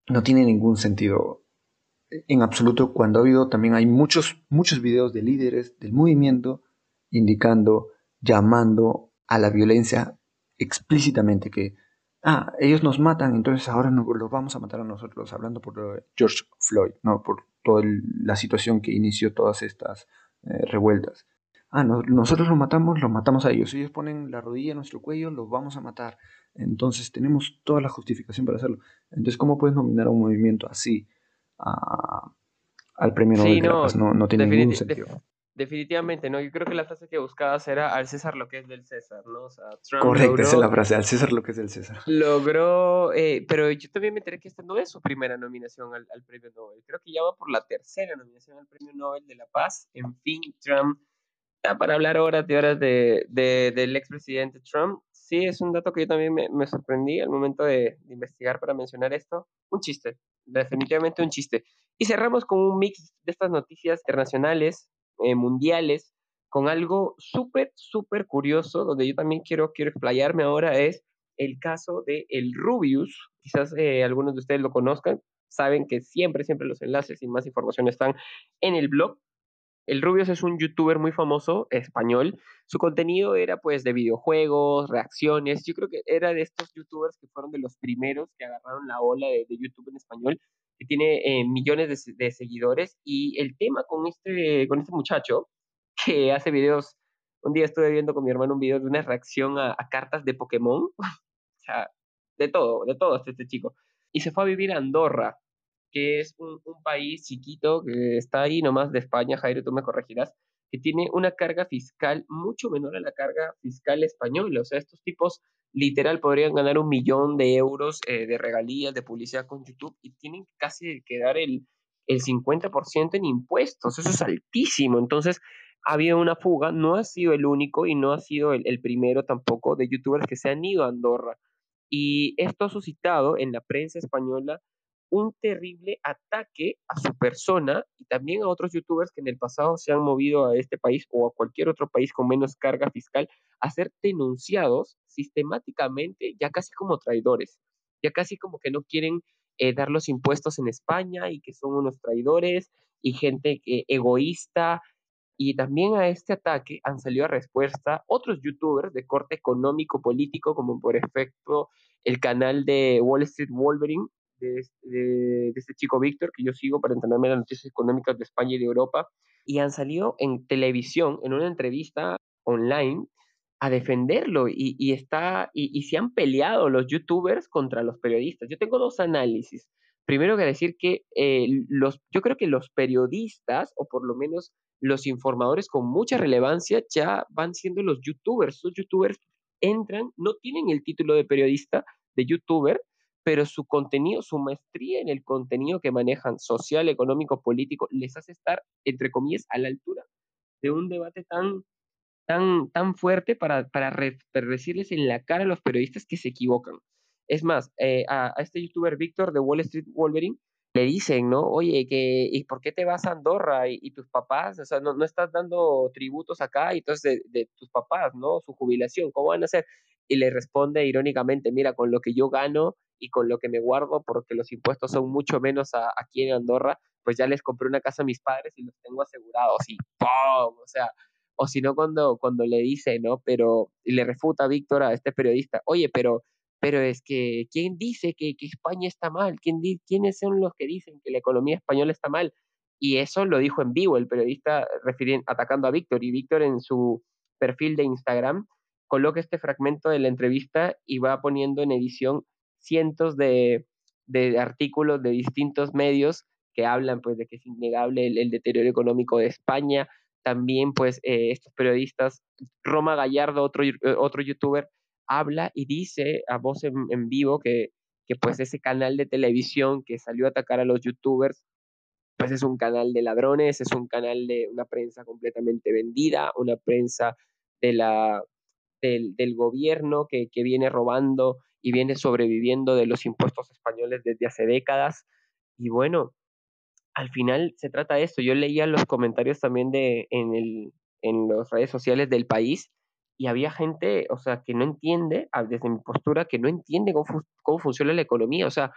no tiene ningún sentido en absoluto. Cuando ha habido también hay muchos muchos videos de líderes del movimiento indicando llamando a la violencia explícitamente que ah ellos nos matan entonces ahora los vamos a matar a nosotros hablando por George Floyd no por toda la situación que inició todas estas eh, revueltas ah nosotros los matamos los matamos a ellos ellos ponen la rodilla en nuestro cuello los vamos a matar entonces tenemos toda la justificación para hacerlo. Entonces, ¿cómo puedes nominar a un movimiento así al premio Nobel no, No, tiene ningún sentido. definitivamente, ¿no? Yo creo que la frase que buscabas era al César lo que es del César, ¿no? O sea, Correcto, esa es la frase, al César lo que es del César. Logró, eh, pero yo también me enteré que esta no es su primera nominación al, al, premio Nobel. Creo que ya va por la tercera nominación al premio Nobel de la Paz. En fin, Trump, para hablar horas y horas de, de, del expresidente Trump, sí es un dato que yo también me, sorprendí al momento de, investigar para mencionar esto. Un chiste, definitivamente un chiste. Y cerramos con un mix de estas noticias internacionales, eh, mundiales, con algo súper, súper curioso, donde yo también quiero, quiero explayarme ahora, es el caso de el Rubius. Quizás eh, algunos de ustedes lo conozcan, saben que siempre, siempre los enlaces y más información están en el blog. El Rubius es un youtuber muy famoso, español. Su contenido era pues de videojuegos, reacciones. Yo creo que era de estos youtubers que fueron de los primeros que agarraron la ola de, YouTube en español, que tiene eh, millones de, seguidores. Y el tema con este, con este muchacho, que hace videos, un día estuve viendo con mi hermano un video de una reacción a, cartas de Pokémon. o sea, de todo, de todo este, este chico. Y se fue a vivir a Andorra que es un, país chiquito que está ahí nomás de España, Jairo, tú me corregirás, que tiene una carga fiscal mucho menor a la carga fiscal española. O sea, estos tipos literal podrían ganar un millón de euros eh, de regalías, de publicidad con YouTube y tienen casi que dar el, el 50% en impuestos. Eso es altísimo. Entonces, ha habido una fuga, no ha sido el único y no ha sido el, el primero tampoco de youtubers que se han ido a Andorra. Y esto ha suscitado en la prensa española un terrible ataque a su persona y también a otros youtubers que en el pasado se han movido a este país o a cualquier otro país con menos carga fiscal a ser denunciados sistemáticamente ya casi como traidores, ya casi como que no quieren eh, dar los impuestos en España y que son unos traidores y gente egoísta. Y también a este ataque han salido a respuesta otros youtubers de corte económico, político, como por ejemplo el canal de Wall Street Wolverine, de, este chico Víctor, que yo sigo para enterarme las noticias económicas de España y de Europa, y han salido en televisión, en una entrevista online, a defenderlo y, está, y, se han peleado los youtubers contra los periodistas. Yo tengo dos análisis. Primero que decir que eh, los, yo creo que los periodistas, o por lo menos los informadores con mucha relevancia, ya van siendo los youtubers. Los youtubers entran, no tienen el título de periodista, de youtuber, pero su contenido, su maestría en el contenido que manejan social, económico, político, les hace estar, entre comillas, a la altura de un debate tan, tan, tan fuerte para, para, decirles en la cara a los periodistas que se equivocan. Es más, eh, a, este youtuber Víctor de Wall Street Wolverine le dicen, ¿no? Oye, que, ¿y por qué te vas a Andorra? ¿Y, tus papás? O sea, no, no, estás dando tributos acá, y entonces de, de, tus papás, ¿no? Su jubilación, ¿cómo van a hacer? Y le responde irónicamente, mira, con lo que yo gano y con lo que me guardo, porque los impuestos son mucho menos a, aquí en Andorra, pues ya les compré una casa a mis padres y los tengo asegurados, y ¡pum! O sea, o si no, cuando, cuando le dice, ¿no? Pero, le refuta a Víctor, a este periodista, oye, pero pero es que, ¿quién dice que, que España está mal? ¿Quién ¿Quiénes son los que dicen que la economía española está mal? Y eso lo dijo en vivo el periodista atacando a Víctor. Y Víctor en su perfil de Instagram coloca este fragmento de la entrevista y va poniendo en edición cientos de, de artículos de distintos medios que hablan pues de que es innegable el, deterioro económico de España. También pues eh, estos periodistas, Roma Gallardo, otro, otro youtuber, habla y dice a voz en, vivo que, que pues ese canal de televisión que salió a atacar a los youtubers, pues es un canal de ladrones, es un canal de una prensa completamente vendida, una prensa de la, del, del gobierno que, que, viene robando y viene sobreviviendo de los impuestos españoles desde hace décadas. Y bueno, al final se trata de esto. Yo leía los comentarios también de, en, el, en las redes sociales del país y había gente, o sea, que no entiende, desde mi postura, que no entiende cómo, cómo funciona la economía. O sea,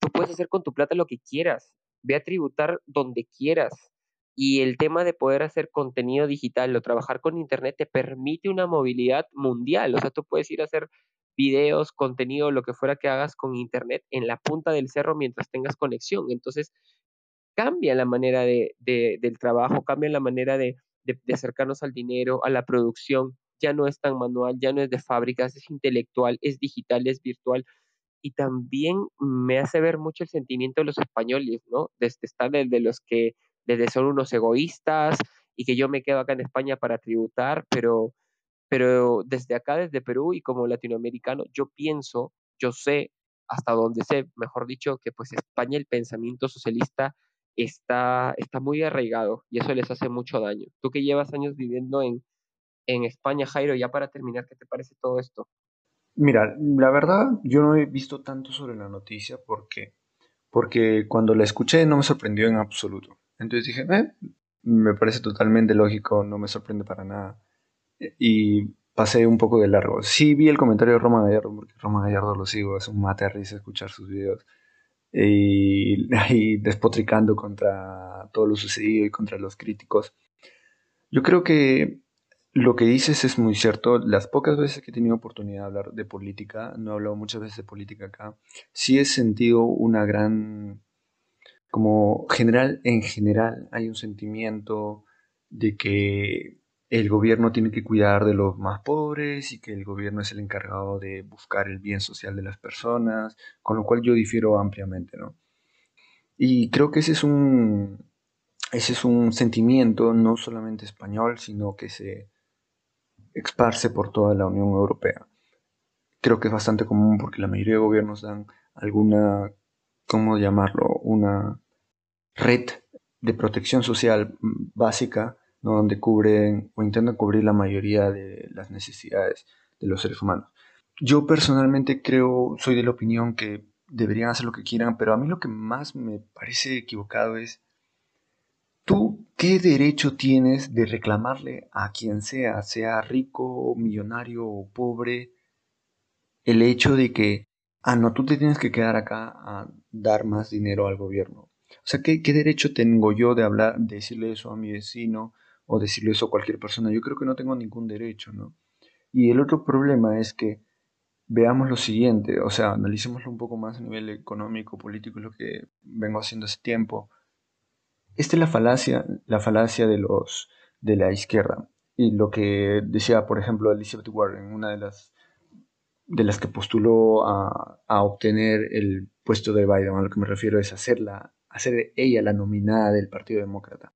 tú puedes hacer con tu plata lo que quieras, ve a tributar donde quieras. Y el tema de poder hacer contenido digital o trabajar con Internet te permite una movilidad mundial. O sea, tú puedes ir a hacer videos, contenido, lo que fuera que hagas con Internet en la punta del cerro mientras tengas conexión. Entonces, cambia la manera de, del trabajo, cambia la manera de, de, acercarnos al dinero, a la producción ya no es tan manual, ya no es de fábricas, es intelectual, es digital, es virtual. Y también me hace ver mucho el sentimiento de los españoles, ¿no? Desde estar desde los que desde son unos egoístas y que yo me quedo acá en España para tributar, pero, pero desde acá, desde Perú y como latinoamericano, yo pienso, yo sé, hasta donde sé, mejor dicho, que pues España el pensamiento socialista está, está muy arraigado y eso les hace mucho daño. Tú que llevas años viviendo en, en España, Jairo, ya para terminar, ¿qué te parece todo esto? Mira, la verdad, yo no he visto tanto sobre la noticia porque, porque cuando la escuché no me sorprendió en absoluto. Entonces dije, eh, me parece totalmente lógico, no me sorprende para nada. Y pasé un poco de largo. Sí vi el comentario de Roma Gallardo, porque Roma Gallardo lo sigo, es un mate a risa escuchar sus videos. Y ahí despotricando contra todo lo sucedido y contra los críticos. Yo creo que lo que dices es muy cierto. Las pocas veces que he tenido oportunidad de hablar de política, no he hablado muchas veces de política acá, sí he sentido una gran, como general, en general hay un sentimiento de que el gobierno tiene que cuidar de los más pobres y que el gobierno es el encargado de buscar el bien social de las personas, con lo cual yo difiero ampliamente, ¿no? Y creo que ese es un, ese es un sentimiento no solamente español, sino que se esparce por toda la Unión Europea. Creo que es bastante común porque la mayoría de gobiernos dan alguna, ¿cómo llamarlo? Una red de protección social básica, ¿no? donde cubren o intentan cubrir la mayoría de las necesidades de los seres humanos. Yo personalmente creo, soy de la opinión que deberían hacer lo que quieran, pero a mí lo que más me parece equivocado es ¿Tú qué derecho tienes de reclamarle a quien sea, sea rico, millonario o pobre, el hecho de que, ah, no, tú te tienes que quedar acá a dar más dinero al gobierno? O sea, ¿qué, derecho tengo yo de hablar, de decirle eso a mi vecino o decirle eso a cualquier persona? Yo creo que no tengo ningún derecho, ¿no? Y el otro problema es que veamos lo siguiente, o sea, analicémoslo un poco más a nivel económico, político, lo que vengo haciendo hace tiempo. Esta es la falacia, la falacia de los de la izquierda. Y lo que decía, por ejemplo, Elizabeth Warren, una de las de las que postuló a, obtener el puesto de Biden, a lo que me refiero es hacerla, hacer ella la nominada del Partido Demócrata.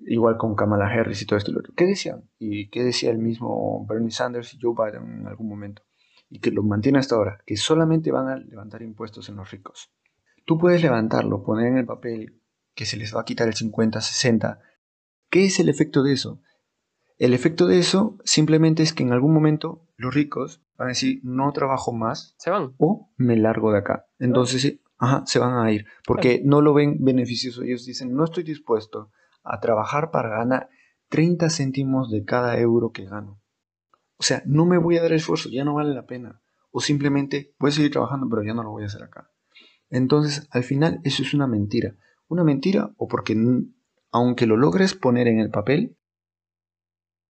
Igual con Kamala Harris y todo esto. ¿Qué decían? Y qué decía el mismo Bernie Sanders y Joe Biden en algún momento. Y que lo mantiene hasta ahora, que solamente van a levantar impuestos en los ricos. Tú puedes levantarlo, poner en el papel que se les va a quitar el 50-60. ¿Qué es el efecto de eso? El efecto de eso simplemente es que en algún momento los ricos van a decir no trabajo más se van o me largo de acá. Entonces Ajá, se van a ir, porque no lo ven beneficioso. Ellos dicen, no estoy dispuesto a trabajar para ganar 30 céntimos de cada euro que gano. O sea, no me voy a dar esfuerzo, ya no vale la pena. O simplemente voy a seguir trabajando, pero ya no lo voy a hacer acá. Entonces, al final, eso es una mentira. Una mentira o porque aunque lo logres poner en el papel,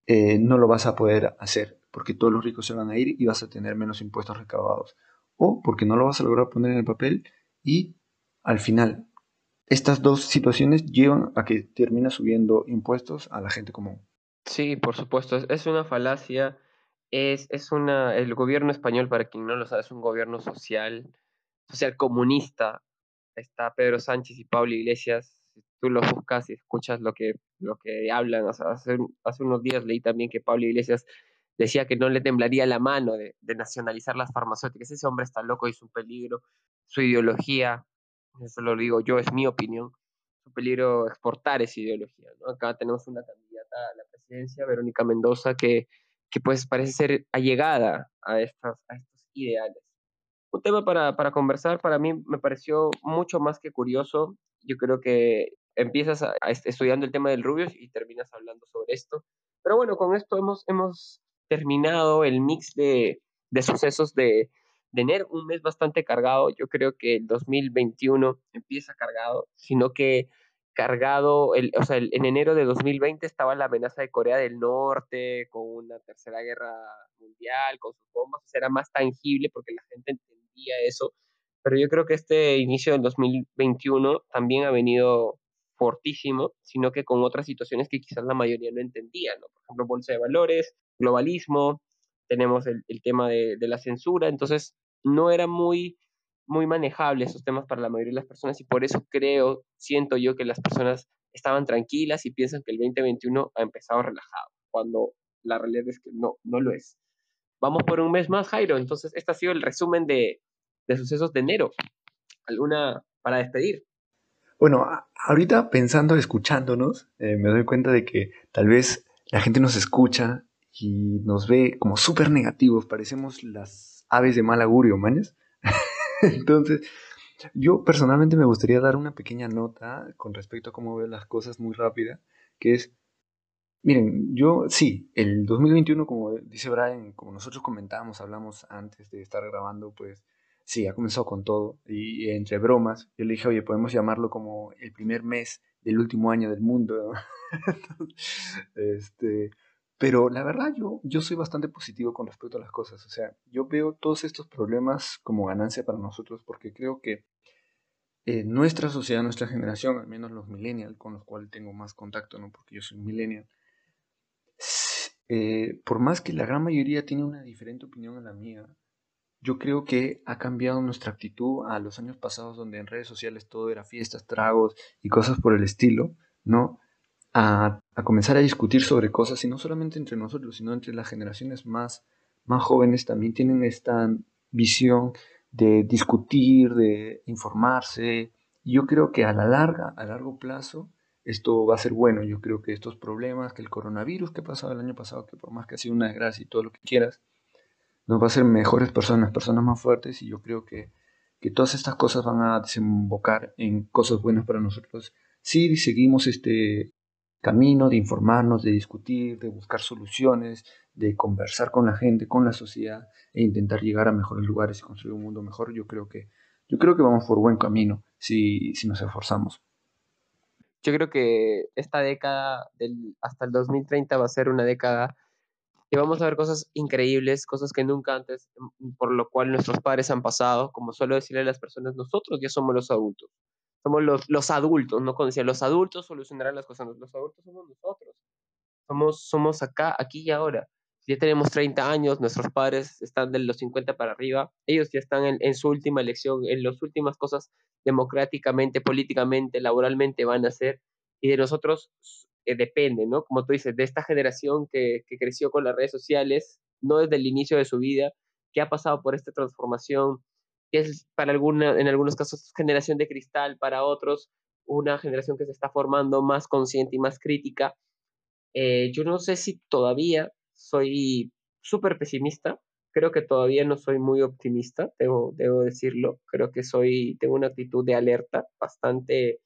eh, no lo vas a poder hacer, porque todos los ricos se van a ir y vas a tener menos impuestos recaudados. O porque no lo vas a lograr poner en el papel y al final estas dos situaciones llevan a que termina subiendo impuestos a la gente común. Sí, por supuesto, es una falacia es, es una, el gobierno español, para quien no lo sabe, es un gobierno social, social comunista. Está Pedro Sánchez y Pablo Iglesias. Si tú lo buscas y escuchas lo que, lo que hablan, hace, hace unos días leí también que Pablo Iglesias decía que no le temblaría la mano de, nacionalizar las farmacéuticas. Ese hombre está loco y es un peligro. Su ideología, eso lo digo yo, es mi opinión, es un peligro exportar esa ideología. Acá tenemos una candidata a la presidencia, Verónica Mendoza, que que pues parece ser allegada a, estas, a estos ideales. Un tema para, para conversar, para mí me pareció mucho más que curioso. Yo creo que empiezas a, estudiando el tema del Rubius y terminas hablando sobre esto. Pero bueno, con esto hemos, hemos terminado el mix de, de sucesos de, de enero, un mes bastante cargado. Yo creo que el 2021 empieza cargado, sino que cargado, el, o sea, en enero de 2020 estaba la amenaza de Corea del Norte con una tercera guerra mundial, con sus bombas, era más tangible porque la gente entendía eso, pero yo creo que este inicio del 2021 también ha venido fortísimo, sino que con otras situaciones que quizás la mayoría no entendía, ¿no? Por ejemplo, bolsa de valores, globalismo, tenemos el, tema de, de la censura, entonces no era muy muy manejable esos temas para la mayoría de las personas y por eso creo, siento yo que las personas estaban tranquilas y piensan que el 2021 ha empezado relajado, cuando la realidad es que no, no lo es. Vamos por un mes más, Jairo. Entonces, este ha sido el resumen de, de sucesos de enero. ¿Alguna para despedir? Bueno, ahorita pensando, escuchándonos, eh, me doy cuenta de que tal vez la gente nos escucha y nos ve como súper negativos, parecemos las aves de mal augurio, manes. Entonces, yo personalmente me gustaría dar una pequeña nota con respecto a cómo veo las cosas muy rápida, que es, miren, yo sí, el 2021, como dice Brian, como nosotros comentábamos, hablamos antes de estar grabando, pues sí, ha comenzado con todo. Y entre bromas, yo le dije, oye, podemos llamarlo como el primer mes del último año del mundo. este, pero la verdad yo, yo soy bastante positivo con respecto a las cosas. O sea, yo veo todos estos problemas como ganancia para nosotros porque creo que eh, nuestra sociedad, nuestra generación, al menos los millennials, con los cuales tengo más contacto, ¿no? porque yo soy millennial, eh, por más que la gran mayoría tiene una diferente opinión a la mía, yo creo que ha cambiado nuestra actitud a los años pasados donde en redes sociales todo era fiestas, tragos y cosas por el estilo, ¿no? a, comenzar a discutir sobre cosas, y no solamente entre nosotros, sino entre las generaciones más, más jóvenes también tienen esta visión de discutir, de informarse. Yo creo que a la larga, a largo plazo, esto va a ser bueno. Yo creo que estos problemas, que el coronavirus que ha pasado el año pasado, que por más que ha sido una desgracia y todo lo que quieras, nos va a hacer mejores personas, personas más fuertes. Y yo creo que, que todas estas cosas van a desembocar en cosas buenas para nosotros si seguimos este, camino de informarnos, de discutir, de buscar soluciones, de conversar con la gente, con la sociedad e intentar llegar a mejores lugares y construir un mundo mejor, yo creo que, yo creo que vamos por buen camino si, si nos esforzamos. Yo creo que esta década del, hasta el 2030 va a ser una década que vamos a ver cosas increíbles, cosas que nunca antes, por lo cual nuestros padres han pasado, como suelo decirle a las personas, nosotros ya somos los adultos somos los, los adultos, ¿no? Cuando decía, los adultos solucionarán las cosas, los adultos somos nosotros, somos, somos acá, aquí y ahora. Ya tenemos 30 años, nuestros padres están de los 50 para arriba, ellos ya están en, su última elección, en las últimas cosas democráticamente, políticamente, laboralmente van a hacer, y de nosotros eh, depende, ¿no? Como tú dices, de esta generación que, creció con las redes sociales, no desde el inicio de su vida, que ha pasado por esta transformación, que es para alguna, en algunos casos generación de cristal, para otros una generación que se está formando más consciente y más crítica. Eh, yo no sé si todavía soy súper pesimista, creo que todavía no soy muy optimista, debo, debo decirlo. Creo que soy, tengo una actitud de alerta bastante,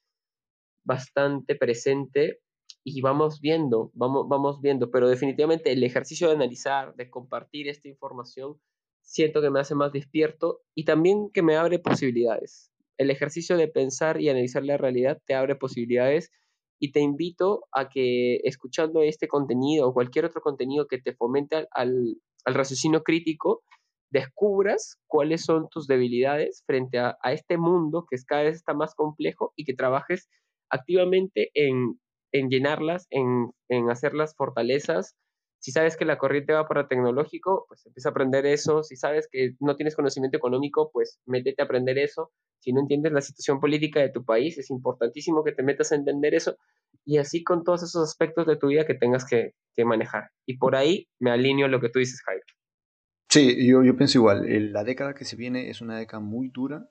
bastante presente y vamos viendo, vamos, vamos viendo, pero definitivamente el ejercicio de analizar, de compartir esta información, siento que me hace más despierto y también que me abre posibilidades. El ejercicio de pensar y analizar la realidad te abre posibilidades y te invito a que escuchando este contenido o cualquier otro contenido que te fomente al, al raciocinio crítico, descubras cuáles son tus debilidades frente a, este mundo que cada vez está más complejo y que trabajes activamente en, llenarlas, en, en hacerlas fortalezas. Si sabes que la corriente va para tecnológico, pues empieza a aprender eso. Si sabes que no tienes conocimiento económico, pues métete a aprender eso. Si no entiendes la situación política de tu país, es importantísimo que te metas a entender eso. Y así con todos esos aspectos de tu vida que tengas que, que manejar. Y por ahí me alineo a lo que tú dices, Jairo. Sí, yo, yo pienso igual. La década que se viene es una década muy dura.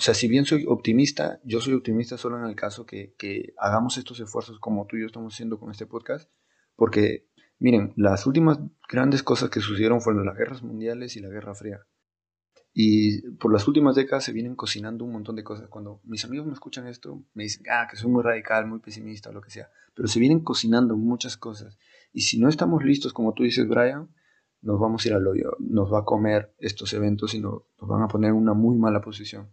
O sea, si bien soy optimista, yo soy optimista solo en el caso que, que hagamos estos esfuerzos como tú y yo estamos haciendo con este podcast. Porque, miren, las últimas grandes cosas que sucedieron fueron las guerras mundiales y la Guerra Fría. Y por las últimas décadas se vienen cocinando un montón de cosas. Cuando mis amigos me escuchan esto, me dicen, ah, que soy muy radical, muy pesimista o lo que sea. Pero se vienen cocinando muchas cosas. Y si no estamos listos, como tú dices, Brian, nos vamos a ir al hoyo. Nos va a comer estos eventos y nos, nos van a poner en una muy mala posición.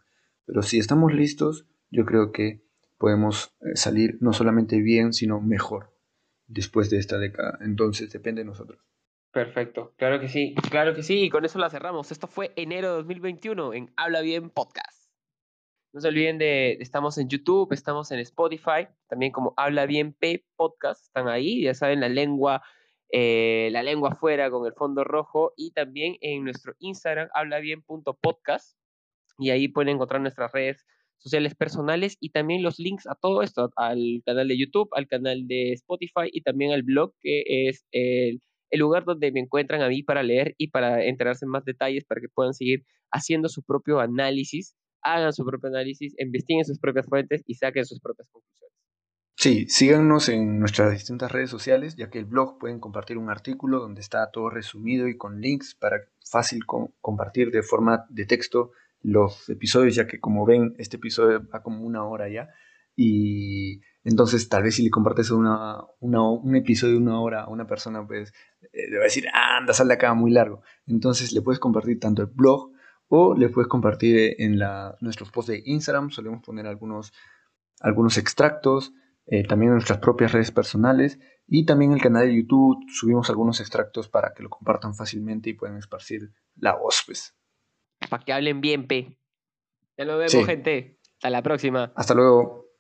Pero si estamos listos, yo creo que podemos eh, salir no solamente bien, sino mejor después de esta década. Entonces depende de nosotros. Perfecto, claro que sí, claro que sí, y con eso la cerramos. Esto fue enero de 2021 en Habla Bien Podcast. No se olviden de, estamos en YouTube, estamos en Spotify, también como Habla Bien P Podcast, están ahí, ya saben, la lengua, eh, la lengua afuera con el fondo rojo, y también en nuestro Instagram, hablabien.podcast, y ahí pueden encontrar nuestras redes sociales personales y también los links a todo esto, al canal de YouTube, al canal de Spotify y también al blog que es el el lugar donde me encuentran a mí para leer y para enterarse en más detalles, para que puedan seguir haciendo su propio análisis, hagan su propio análisis, investiguen sus propias fuentes y saquen sus propias conclusiones. Sí, síganos en nuestras distintas redes sociales, ya que el blog pueden compartir un artículo donde está todo resumido y con links para fácil compartir de forma de texto los episodios, ya que como ven, este episodio va como una hora ya. Y entonces, tal vez si le compartes una, un episodio de una hora a una persona, pues eh, le va a decir, anda, sal de acá muy largo. Entonces, le puedes compartir tanto el blog o le puedes compartir en la, nuestros posts de Instagram. Solemos poner algunos, algunos extractos, eh, también en nuestras propias redes personales y también en el canal de YouTube subimos algunos extractos para que lo compartan fácilmente y puedan esparcir la voz, pues. Para que hablen bien, P. Ya lo vemos, gente. Hasta la próxima. Hasta luego.